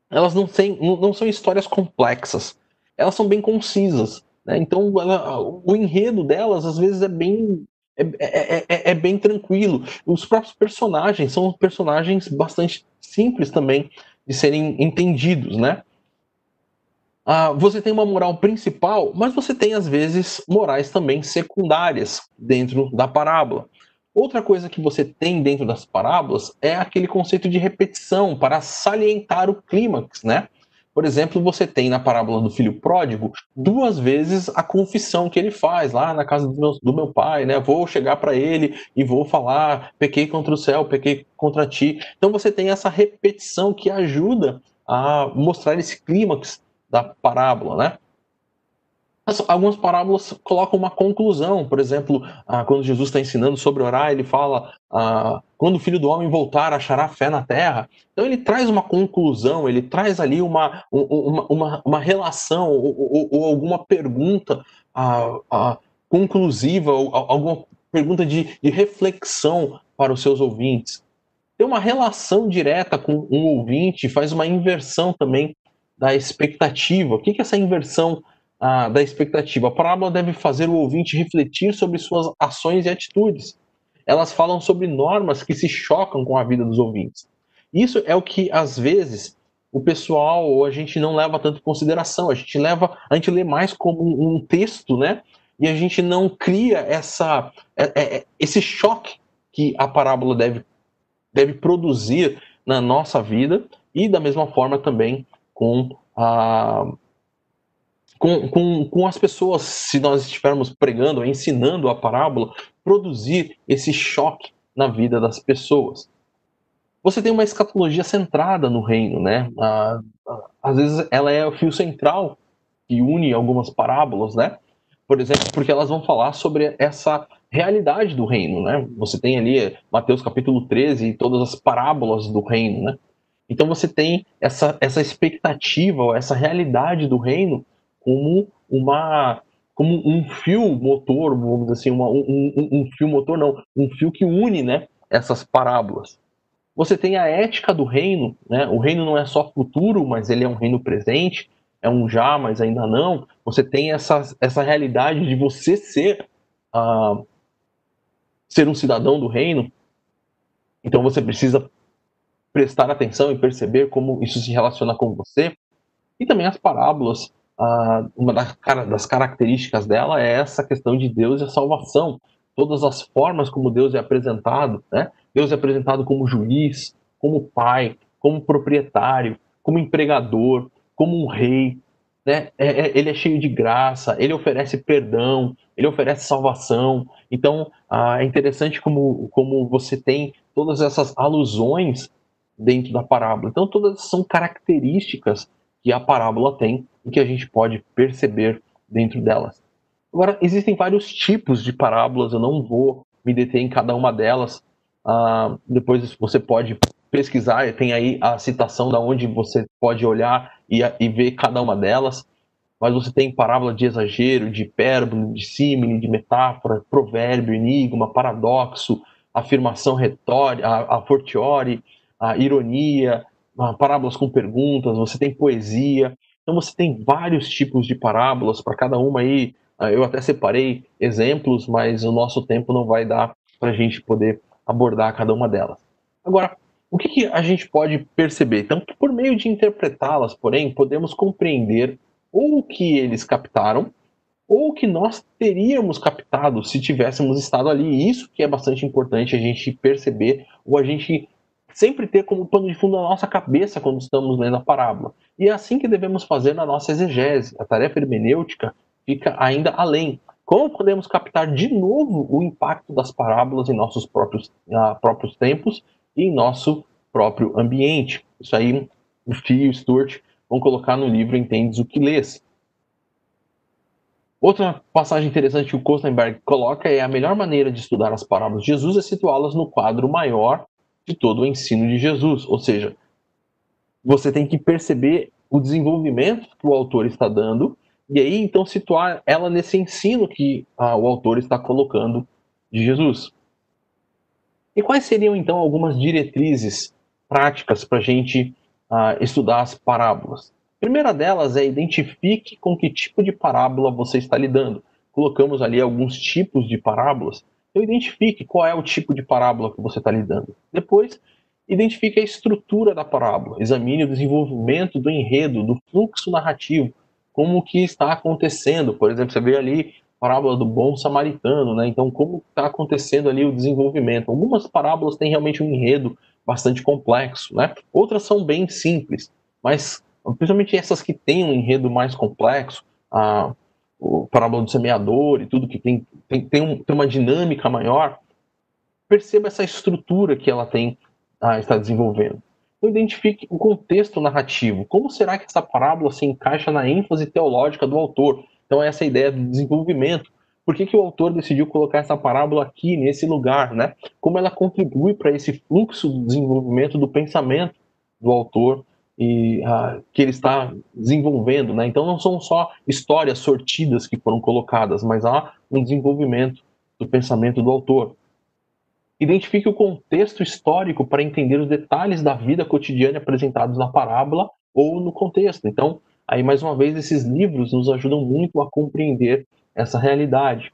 Elas não, têm, não são histórias complexas, elas são bem concisas. Né? Então, ela, o enredo delas, às vezes, é bem, é, é, é, é, bem tranquilo. Os próprios personagens são personagens bastante simples também de serem entendidos, né? Ah, você tem uma moral principal, mas você tem, às vezes, morais também secundárias dentro da parábola. Outra coisa que você tem dentro das parábolas é aquele conceito de repetição para salientar o clímax, né? Por exemplo, você tem na parábola do filho pródigo duas vezes a confissão que ele faz lá na casa do meu, do meu pai, né? Vou chegar para ele e vou falar: pequei contra o céu, pequei contra ti. Então você tem essa repetição que ajuda a mostrar esse clímax da parábola, né? Algumas parábolas colocam uma conclusão, por exemplo, ah, quando Jesus está ensinando sobre orar, ele fala: ah, quando o filho do homem voltar, achará fé na terra. Então, ele traz uma conclusão, ele traz ali uma, uma, uma, uma relação ou, ou, ou, alguma pergunta ah, conclusiva, ou alguma pergunta de, de reflexão para os seus ouvintes. Tem uma relação direta com um ouvinte, faz uma inversão também da expectativa. O que é essa inversão? A, da expectativa. A parábola deve fazer o ouvinte refletir sobre suas ações e atitudes. Elas falam sobre normas que se chocam com a vida dos ouvintes. Isso é o que, às vezes, o pessoal ou a gente não leva tanto em consideração. A gente leva, a gente lê mais como um, texto, né? E a gente não cria essa, é, é, é, esse choque que a parábola deve, deve produzir na nossa vida e da mesma forma também com a, com, com, com as pessoas, se nós estivermos pregando, ensinando a parábola, produzir esse choque na vida das pessoas. Você tem uma escatologia centrada no reino, né? às vezes ela é o fio central que une algumas parábolas, né? Por exemplo, porque elas vão falar sobre essa realidade do reino, né? Você tem ali Mateus capítulo 13 e todas as parábolas do reino, né? Então você tem essa, essa expectativa, essa realidade do reino como uma, como um fio motor, vamos dizer assim, uma, um, um, um fio motor não, um fio que une, né, essas parábolas. Você tem a ética do reino, né? O reino não é só futuro, mas ele é um reino presente, é um já, mas ainda não. Você tem essa, essa realidade de você ser uh, ser um cidadão do reino. Então você precisa prestar atenção e perceber como isso se relaciona com você. E também as parábolas, uma das, das características dela é essa questão de Deus e a salvação. Todas as formas como Deus é apresentado, né? Deus é apresentado como juiz, como pai, como proprietário, como empregador, como um rei. Né? É, é, ele é cheio de graça, ele oferece perdão, ele oferece salvação. Então ah, é interessante como, como você tem todas essas alusões dentro da parábola. Então todas são características que a parábola tem e que a gente pode perceber dentro delas. Agora, existem vários tipos de parábolas, eu não vou me deter em cada uma delas, Uh, depois você pode pesquisar, tem aí a citação da onde você pode olhar e, e ver cada uma delas. Mas você tem parábola de exagero, de hipérbole, de símile, de metáfora, provérbio, enigma, paradoxo, afirmação retórica, a, a fortiori, a ironia, parábolas com perguntas, você tem poesia. Então você tem vários tipos de parábolas para cada uma aí. Ah, eu até separei exemplos, mas o nosso tempo não vai dar para a gente poder abordar cada uma delas. Agora, o que, que a gente pode perceber? Então, que por meio de interpretá-las, porém, podemos compreender ou o que eles captaram, ou o que nós teríamos captado se tivéssemos estado ali. Isso que é bastante importante a gente perceber, ou a gente sempre ter como pano de fundo a nossa cabeça quando estamos lendo a parábola. E é assim que devemos fazer na nossa exegese. A tarefa hermenêutica fica ainda além. Como podemos captar de novo o impacto das parábolas em nossos próprios, uh, próprios tempos e em nosso próprio ambiente? Isso aí o Fio e o Stuart vão colocar no livro Entendes o que lês. Outra passagem interessante que o Kostenberg coloca é a melhor maneira de estudar as parábolas de Jesus é situá-las no quadro maior de todo o ensino de Jesus. Ou seja, você tem que perceber o desenvolvimento que o autor está dando e aí, então, situar ela nesse ensino que ah, o autor está colocando de Jesus. E quais seriam, então, algumas diretrizes práticas para a gente ah, estudar as parábolas? A primeira delas é identifique com que tipo de parábola você está lidando. Colocamos ali alguns tipos de parábolas. Então, identifique qual é o tipo de parábola que você está lidando. Depois, identifique a estrutura da parábola. Examine o desenvolvimento do enredo, do fluxo narrativo como que está acontecendo. Por exemplo, você vê ali a parábola do bom samaritano, né? Então, como está acontecendo ali o desenvolvimento? Algumas parábolas têm realmente um enredo bastante complexo, né? Outras são bem simples, mas principalmente essas que têm um enredo mais complexo, a, a parábola do semeador e tudo que tem, tem, tem, um, tem uma dinâmica maior, perceba essa estrutura que ela tem a, está desenvolvendo. Então, identifique o contexto narrativo. Como será que essa parábola se encaixa na ênfase teológica do autor? Então, essa é ideia do desenvolvimento. Por que, que o autor decidiu colocar essa parábola aqui, nesse lugar? Né? Como ela contribui para esse fluxo de desenvolvimento do pensamento do autor e uh, que ele está desenvolvendo, né? Então não são só histórias sortidas que foram colocadas, mas há um desenvolvimento do pensamento do autor. Identifique o contexto histórico para entender os detalhes da vida cotidiana apresentados na parábola ou no contexto. Então, aí mais uma vez, esses livros nos ajudam muito a compreender essa realidade.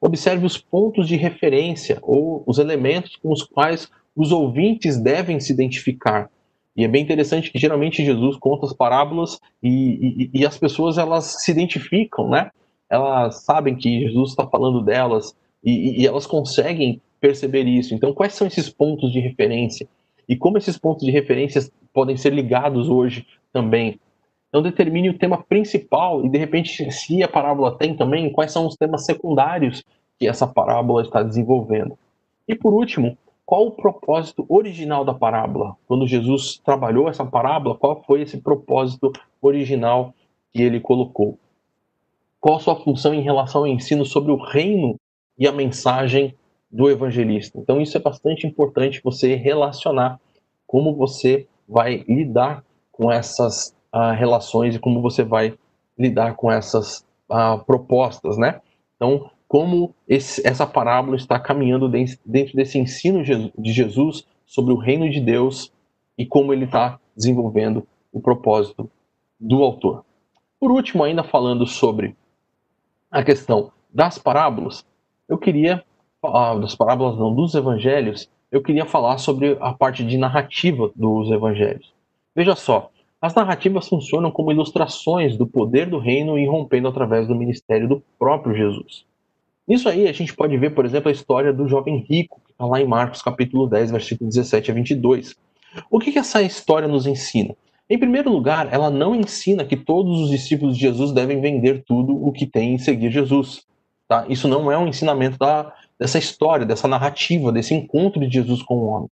Observe os pontos de referência ou os elementos com os quais os ouvintes devem se identificar. E é bem interessante que geralmente Jesus conta as parábolas e, e, e as pessoas elas se identificam, né? Elas sabem que Jesus está falando delas e, e elas conseguem perceber isso. Então, quais são esses pontos de referência? E como esses pontos de referência podem ser ligados hoje também? Então, determine o tema principal e, de repente, se a parábola tem também, quais são os temas secundários que essa parábola está desenvolvendo. E, por último, qual o propósito original da parábola? Quando Jesus trabalhou essa parábola, qual foi esse propósito original que ele colocou? Qual a sua função em relação ao ensino sobre o reino e a mensagem do evangelista. Então isso é bastante importante você relacionar como você vai lidar com essas uh, relações e como você vai lidar com essas ah, propostas, né? Então, como esse, essa parábola está caminhando dentro desse ensino de Jesus sobre o reino de Deus e como ele está desenvolvendo o propósito do autor. Por último, ainda falando sobre a questão das parábolas, eu queria falar das parábolas não, dos evangelhos, eu queria falar sobre a parte de narrativa dos evangelhos. Veja só, as narrativas funcionam como ilustrações do poder do reino irrompendo através do ministério do próprio Jesus. Nisso aí a gente pode ver, por exemplo, a história do jovem rico, que está lá em Marcos capítulo 10, versículo 17 a 22. O que, que essa história nos ensina? Em primeiro lugar, ela não ensina que todos os discípulos de Jesus devem vender tudo o que têm e seguir Jesus. Tá? Isso não é um ensinamento da, dessa história, dessa narrativa, desse encontro de Jesus com o homem.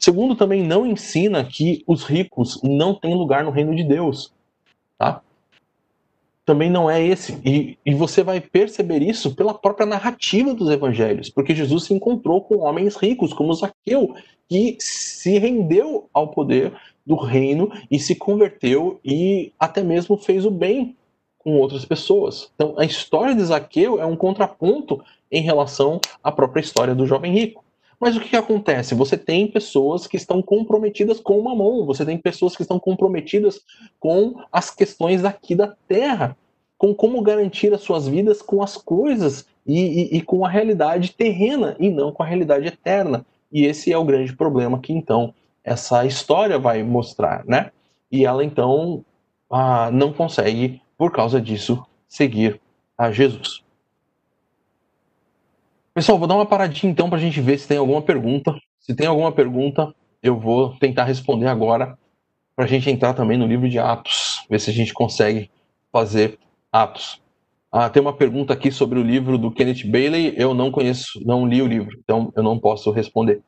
Segundo, também não ensina que os ricos não têm lugar no reino de Deus. Tá? Também não é esse. E, e você vai perceber isso pela própria narrativa dos evangelhos, porque Jesus se encontrou com homens ricos, como Zaqueu, que se rendeu ao poder do reino e se converteu e até mesmo fez o bem com outras pessoas. Então, a história de Zaqueu é um contraponto em relação à própria história do jovem rico. Mas o que, que, acontece? Você tem pessoas que estão comprometidas com o mamão, você tem pessoas que estão comprometidas com as questões daqui da terra, com como garantir as suas vidas com as coisas e, e, e com a realidade terrena e não com a realidade eterna. E esse é o grande problema que então essa história vai mostrar, né? E ela então ah, não consegue, por causa disso, seguir a Jesus. Pessoal, vou dar uma paradinha então para a gente ver se tem alguma pergunta. Se tem alguma pergunta, eu vou tentar responder agora para a gente entrar também no livro de Atos, ver se a gente consegue fazer Atos. Ah, tem uma pergunta aqui sobre o livro do Kenneth Bailey. Eu não conheço, não li o livro, então eu não posso responder.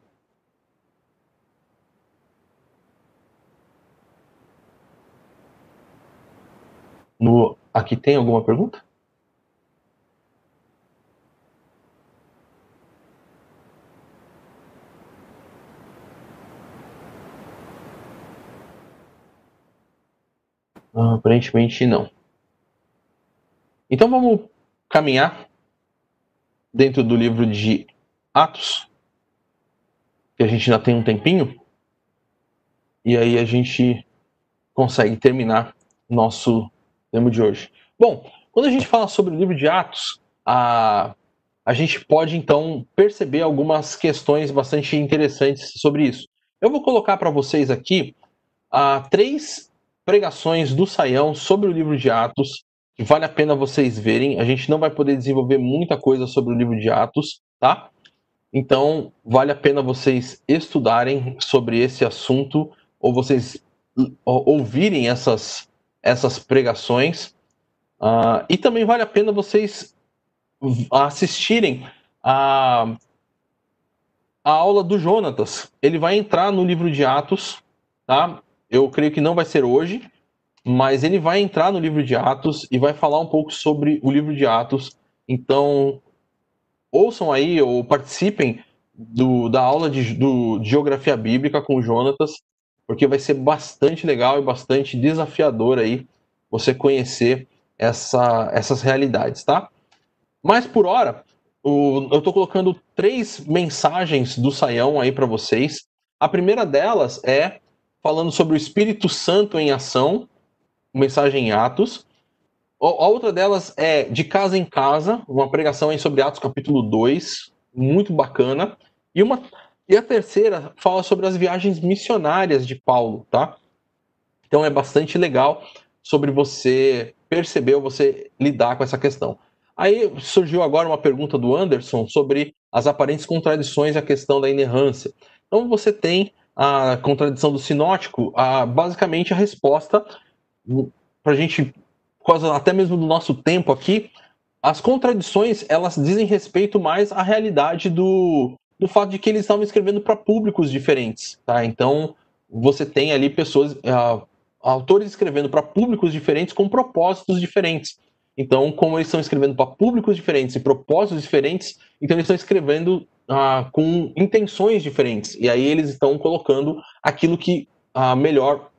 No, aqui tem alguma pergunta? Ah, aparentemente não. Então vamos caminhar dentro do livro de Atos, que a gente ainda tem um tempinho, e aí a gente consegue terminar nosso tema de hoje. Bom, quando a gente fala sobre o livro de Atos, a, a gente pode então perceber algumas questões bastante interessantes sobre isso. Eu vou colocar para vocês aqui uh, três pregações do Saião sobre o livro de Atos que vale a pena vocês verem. A gente não vai poder desenvolver muita coisa sobre o livro de Atos, tá? Então, vale a pena vocês estudarem sobre esse assunto ou vocês ouvirem essas, essas pregações. Uh, e também vale a pena vocês assistirem a, a aula do Jonatas. Ele vai entrar no livro de Atos, tá? Eu creio que não vai ser hoje, mas ele vai entrar no livro de Atos e vai falar um pouco sobre o livro de Atos. Então, ouçam aí ou participem do, da aula de, do, de Geografia Bíblica com o Jonatas, porque vai ser bastante legal e bastante desafiador aí você conhecer essa, essas realidades, tá? Mas por hora, o, eu estou colocando três mensagens do Saião aí para vocês. A primeira delas é falando sobre o Espírito Santo em ação, mensagem em Atos. A outra delas é De Casa em Casa, uma pregação aí sobre Atos capítulo 2, muito bacana. E, uma, e a terceira fala sobre as viagens missionárias de Paulo, tá? Então é bastante legal sobre você perceber você lidar com essa questão. Aí surgiu agora uma pergunta do Anderson sobre as aparentes contradições e a questão da inerrância. Então você tem a contradição do sinótico, a, basicamente a resposta para a gente, até mesmo do nosso tempo aqui, as contradições elas dizem respeito mais à realidade do, do fato de que eles estavam escrevendo para públicos diferentes, tá? Então você tem ali pessoas, uh, autores escrevendo para públicos diferentes com propósitos diferentes. Então, como eles estão escrevendo para públicos diferentes e propósitos diferentes, então eles estão escrevendo uh, com intenções diferentes. E aí eles estão colocando aquilo que uh, melhor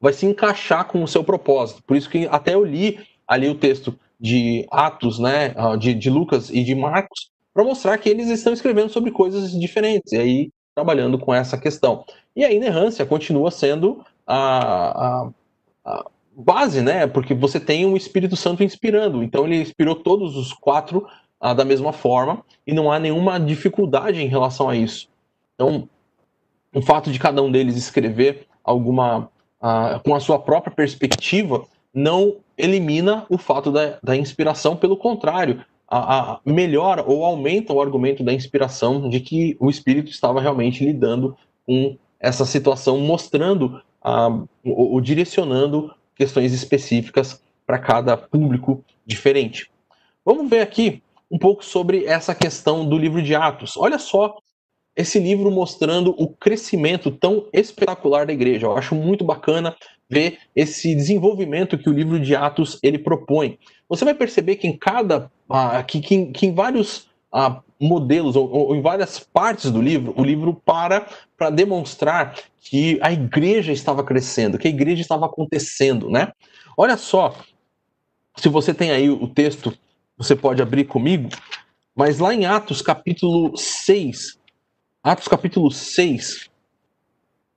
vai se encaixar com o seu propósito. Por isso que até eu li ali o texto de Atos, né, ah, de, de Lucas e de Marcos, para mostrar que eles estão escrevendo sobre coisas diferentes, e aí trabalhando com essa questão. E a inerrância continua sendo a, a, a base, né, porque você tem um Espírito Santo inspirando, então ele inspirou todos os quatro ah, da mesma forma, e não há nenhuma dificuldade em relação a isso. Então, o fato de cada um deles escrever alguma ah, com a sua própria perspectiva não elimina o fato da, da inspiração, pelo contrário, a, a, melhora ou aumenta o argumento da inspiração de que o espírito estava realmente lidando com essa situação, mostrando uh, ou, ou direcionando questões específicas para cada público diferente. Vamos ver aqui um pouco sobre essa questão do livro de Atos. Olha só esse livro mostrando o crescimento tão espetacular da igreja. Eu acho muito bacana ver esse desenvolvimento que o livro de Atos ele propõe. Você vai perceber que em cada, ah, que, que, que, em vários ah, modelos ou, ou, em várias partes do livro, o livro para para demonstrar que a igreja estava crescendo, que a igreja estava acontecendo, né? Olha só, se você tem aí o texto, você pode abrir comigo, mas lá em Atos capítulo 6, Atos capítulo 6,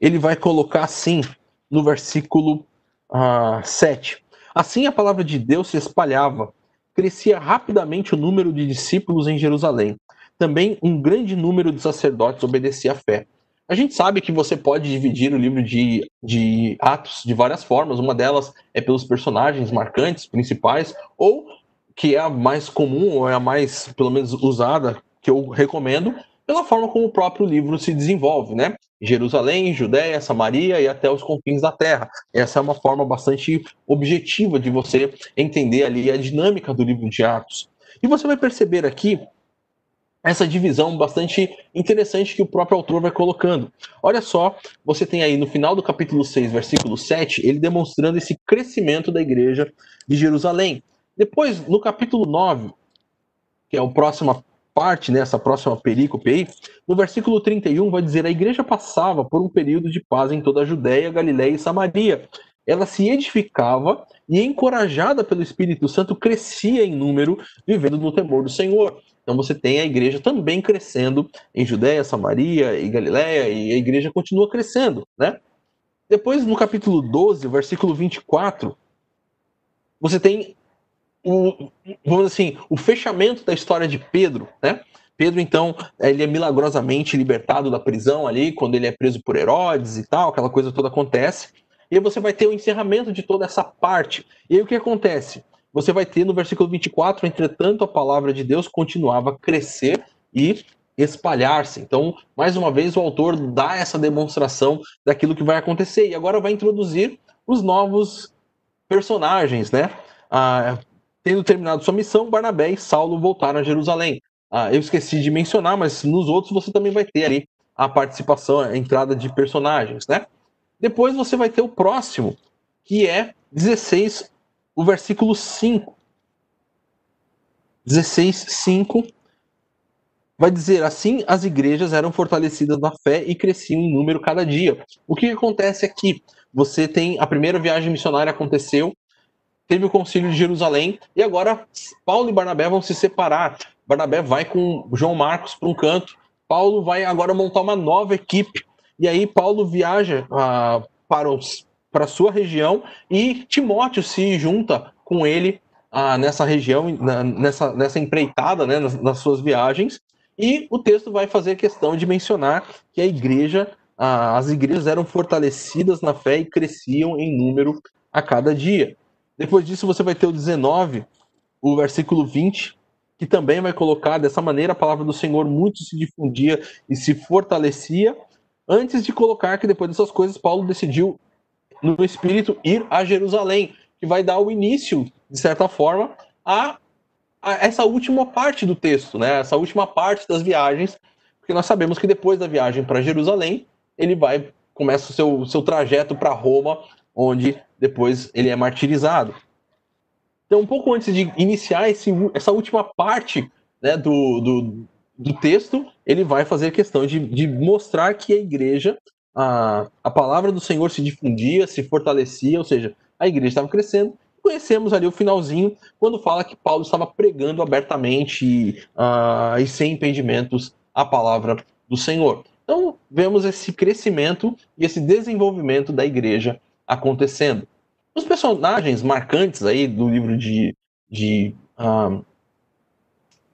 ele vai colocar assim, no versículo ah, 7. Assim a palavra de Deus se espalhava, crescia rapidamente o número de discípulos em Jerusalém. Também um grande número de sacerdotes obedecia à fé. A gente sabe que você pode dividir o livro de, de Atos de várias formas. Uma delas é pelos personagens marcantes, principais, ou que é a mais comum, ou é a mais, pelo menos, usada, que eu recomendo, pela forma como o próprio livro se desenvolve, né? Jerusalém, Judéia, Samaria e até os confins da terra. Essa é uma forma bastante objetiva de você entender ali a dinâmica do livro de Atos. E você vai perceber aqui essa divisão bastante interessante que o próprio autor vai colocando. Olha só, você tem aí no final do capítulo 6, versículo 7, ele demonstrando esse crescimento da igreja de Jerusalém. Depois, no capítulo 9, que é o próximo parte, né, próxima perícope aí, no versículo 31 vai dizer: a igreja passava por um período de paz em toda a Judéia, Galiléia e Samaria. Ela se edificava e, encorajada pelo Espírito Santo, crescia em número, vivendo no temor do Senhor. Então você tem a igreja também crescendo em Judéia, Samaria e Galiléia, e a igreja continua crescendo, né? Depois, no capítulo 12, versículo 24, você tem o, vamos assim, o fechamento da história de Pedro, né? Pedro, então, ele é milagrosamente libertado da prisão ali, quando ele é preso por Herodes e tal, aquela coisa toda acontece. E aí você vai ter o encerramento de toda essa parte. E aí o que acontece? Você vai ter no versículo 24, entretanto, a palavra de Deus continuava a crescer e espalhar-se. Então, mais uma vez, o autor dá essa demonstração daquilo que vai acontecer. E agora vai introduzir os novos personagens, né? Ah, Tendo terminado sua missão, Barnabé e Saulo voltaram a Jerusalém. Ah, eu esqueci de mencionar, mas nos outros você também vai ter ali a participação, a entrada de personagens, né? Depois você vai ter o próximo, que é 16, o versículo 5. 16, 5 vai dizer assim: as igrejas eram fortalecidas na fé e cresciam em número cada dia. O que acontece aqui? Você tem a primeira viagem missionária aconteceu, teve o concílio de Jerusalém e agora Paulo e Barnabé vão se separar. Barnabé vai com João Marcos para um canto, Paulo vai agora montar uma nova equipe e aí Paulo viaja ah, para os para a sua região e Timóteo se junta com ele ah, nessa região, na, nessa, nessa empreitada, né, nas, nas, suas viagens. E o texto vai fazer questão de mencionar que a igreja, ah, as igrejas eram fortalecidas na fé e cresciam em número a cada dia. Depois disso, você vai ter o 19, o versículo 20, que também vai colocar dessa maneira a palavra do Senhor muito se difundia e se fortalecia, antes de colocar que depois dessas coisas, Paulo decidiu, no Espírito, ir a Jerusalém, que vai dar o início, de certa forma, a, a essa última parte do texto, né? essa última parte das viagens, porque nós sabemos que depois da viagem para Jerusalém, ele vai começa o seu, seu trajeto para Roma, onde depois ele é martirizado. Então, um pouco antes de iniciar esse, essa última parte né, do, do, do, texto, ele vai fazer questão de, de mostrar que a igreja, a, a palavra do Senhor se difundia, se fortalecia, ou seja, a igreja estava crescendo, conhecemos ali o finalzinho, quando fala que Paulo estava pregando abertamente uh, e sem impedimentos a palavra do Senhor. Então, vemos esse crescimento e esse desenvolvimento da igreja acontecendo. Os personagens marcantes aí do livro de, de, uh,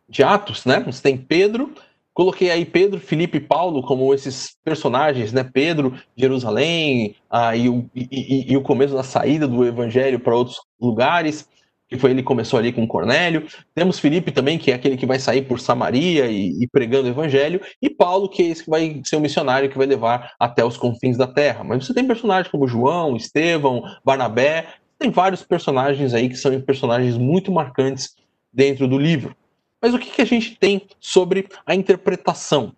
de Atos, né? Você tem Pedro, Coloquei aí Pedro, Felipe e Paulo como esses personagens, né? Pedro, Jerusalém, ah, e, o, e, e, o começo da saída do evangelho para outros lugares, que foi ele começou ali com Cornélio. Temos Felipe também, que é aquele que vai sair por Samaria e, e, pregando o evangelho. E Paulo, que é esse que vai ser o missionário que vai levar até os confins da terra. Mas você tem personagens como João, Estevão, Barnabé. Tem vários personagens aí que são personagens muito marcantes dentro do livro. Mas o que, que a gente tem sobre a interpretação?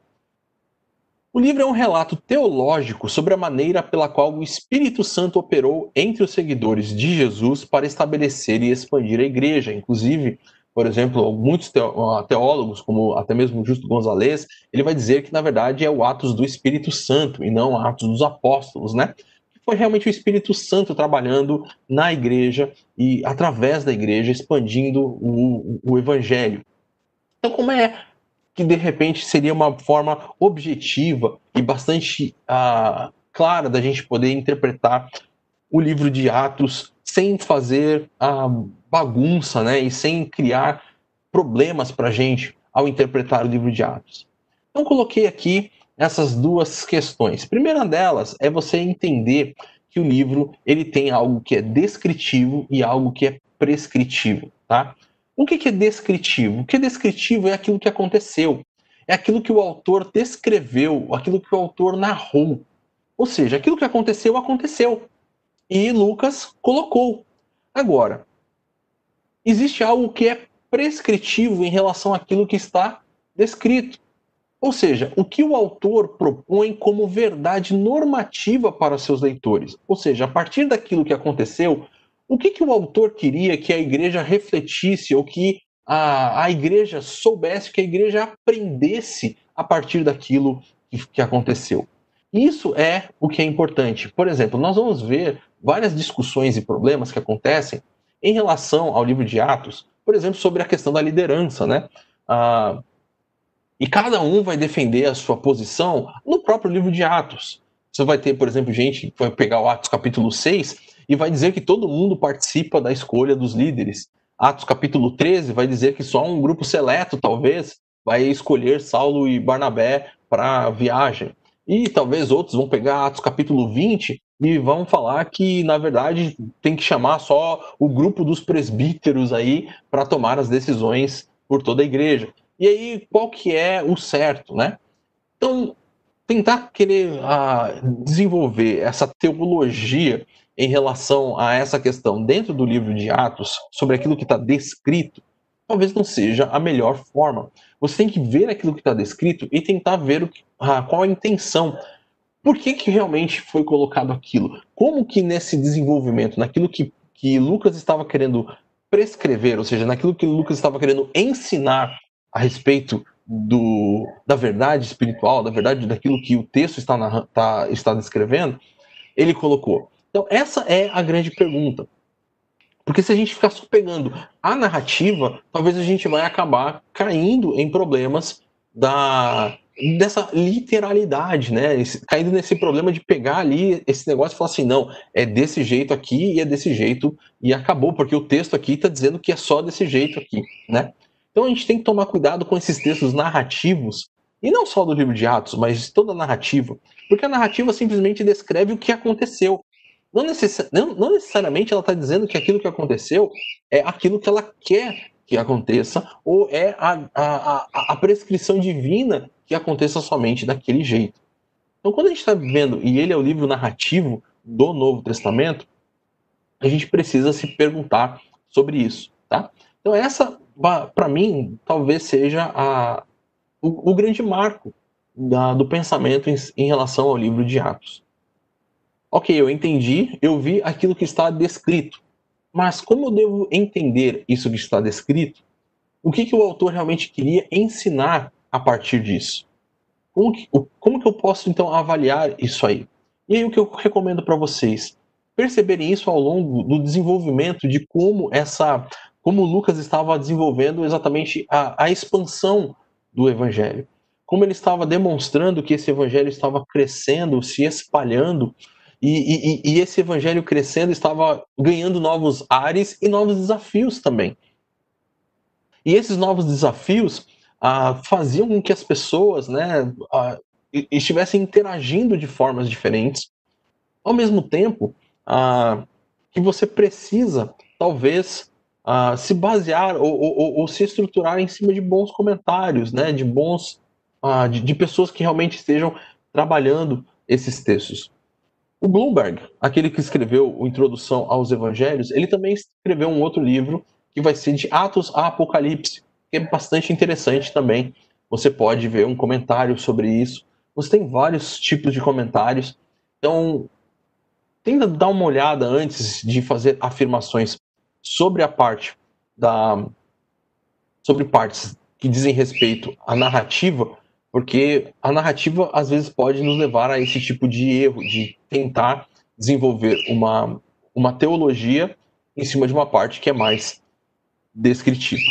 O livro é um relato teológico sobre a maneira pela qual o Espírito Santo operou entre os seguidores de Jesus para estabelecer e expandir a igreja. Inclusive, por exemplo, muitos teólogos, como até mesmo Justo Gonzalez, ele vai dizer que na verdade é o Atos do Espírito Santo e não Atos dos Apóstolos, né? Foi realmente o Espírito Santo trabalhando na igreja e através da igreja expandindo o, o evangelho. Então, como é que de repente seria uma forma objetiva e bastante uh, clara da gente poder interpretar o livro de Atos sem fazer a bagunça, né, e sem criar problemas para a gente ao interpretar o livro de Atos. Então coloquei aqui essas duas questões. A primeira delas é você entender que o livro ele tem algo que é descritivo e algo que é prescritivo, tá? O que é descritivo? O que é descritivo é aquilo que aconteceu. É aquilo que o autor descreveu, aquilo que o autor narrou. Ou seja, aquilo que aconteceu, aconteceu. E Lucas colocou. Agora, existe algo que é prescritivo em relação àquilo que está descrito. Ou seja, o que o autor propõe como verdade normativa para seus leitores. Ou seja, a partir daquilo que aconteceu, o que, que o autor queria que a igreja refletisse ou que a, a igreja soubesse, que a igreja aprendesse a partir daquilo que, que aconteceu? Isso é o que é importante. Por exemplo, nós vamos ver várias discussões e problemas que acontecem em relação ao livro de Atos, por exemplo, sobre a questão da liderança, né? Ah, e cada um vai defender a sua posição no próprio livro de Atos. Você vai ter, por exemplo, gente que vai pegar o Atos capítulo 6 e vai dizer que todo mundo participa da escolha dos líderes. Atos capítulo 13 vai dizer que só um grupo seleto, talvez, vai escolher Saulo e Barnabé para a viagem. E talvez outros vão pegar Atos capítulo 20 e vão falar que, na verdade, tem que chamar só o grupo dos presbíteros aí para tomar as decisões por toda a igreja. E aí, qual que é o certo, né? Então, tentar querer uh, desenvolver essa teologia em relação a essa questão dentro do livro de Atos, sobre aquilo que está descrito, talvez não seja a melhor forma. Você tem que ver aquilo que está descrito e tentar ver que, qual a intenção. Por que, que realmente foi colocado aquilo? Como que nesse desenvolvimento, naquilo que, que Lucas estava querendo prescrever, ou seja, naquilo que Lucas estava querendo ensinar a respeito do, da verdade espiritual, da verdade daquilo que o texto está, na, tá, está descrevendo, ele colocou então, essa é a grande pergunta. Porque se a gente ficar só pegando a narrativa, talvez a gente vai acabar caindo em problemas da dessa literalidade, né? Caindo nesse problema de pegar ali esse negócio e falar assim, não, é desse jeito aqui e é desse jeito e acabou, porque o texto aqui está dizendo que é só desse jeito aqui, né? Então a gente tem que tomar cuidado com esses textos narrativos, e não só do livro de Atos, mas toda a narrativa, porque a narrativa simplesmente descreve o que aconteceu. Não, necess... não, não necessariamente ela está dizendo que aquilo que aconteceu é aquilo que ela quer que aconteça, ou é a, a, a, prescrição divina que aconteça somente daquele jeito. Então, quando a gente está vendo, e ele é o livro narrativo do Novo Testamento, a gente precisa se perguntar sobre isso. Tá? Então, essa, para mim, talvez seja a, o, o grande marco da, do pensamento em, em relação ao livro de Atos ok, eu entendi, eu vi aquilo que está descrito, mas como eu devo entender isso que está descrito? O que, que o autor realmente queria ensinar a partir disso? Como que, como que eu posso então avaliar isso aí? E aí o que eu recomendo para vocês? perceberem isso ao longo do desenvolvimento de como essa, como Lucas estava desenvolvendo exatamente a, a expansão do evangelho, como ele estava demonstrando que esse evangelho estava crescendo, se espalhando e, e, e, esse evangelho crescendo estava ganhando novos ares e novos desafios também. E esses novos desafios ah, faziam com que as pessoas né, ah, estivessem interagindo de formas diferentes, ao mesmo tempo ah, que você precisa, talvez, ah, se basear ou, ou, ou, se estruturar em cima de bons comentários, né, de bons ah, de, de pessoas que realmente estejam trabalhando esses textos. O Bloomberg, aquele que escreveu o Introdução aos Evangelhos, ele também escreveu um outro livro que vai ser de Atos a Apocalipse, que é bastante interessante também. Você pode ver um comentário sobre isso. Você tem vários tipos de comentários. Então, tenta dar uma olhada antes de fazer afirmações sobre a parte da sobre partes que dizem respeito à narrativa, porque a narrativa às vezes pode nos levar a esse tipo de erro, de tentar desenvolver uma, uma teologia em cima de uma parte que é mais descritiva.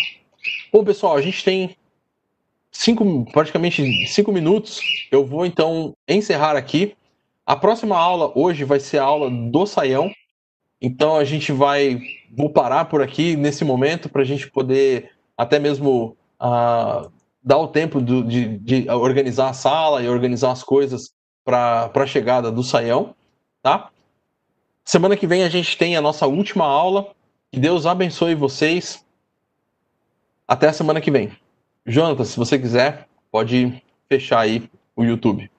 Bom, pessoal, a gente tem cinco, praticamente cinco minutos. Eu vou então encerrar aqui. A próxima aula hoje vai ser a aula do Saião. Então a gente vai. Vou parar por aqui nesse momento para a gente poder até mesmo uh, dá o tempo do, de, de, organizar a sala e organizar as coisas para a chegada do Saião, tá? Semana que vem a gente tem a nossa última aula. Que Deus abençoe vocês. Até a semana que vem. Jonathan, se você quiser, pode fechar aí o YouTube.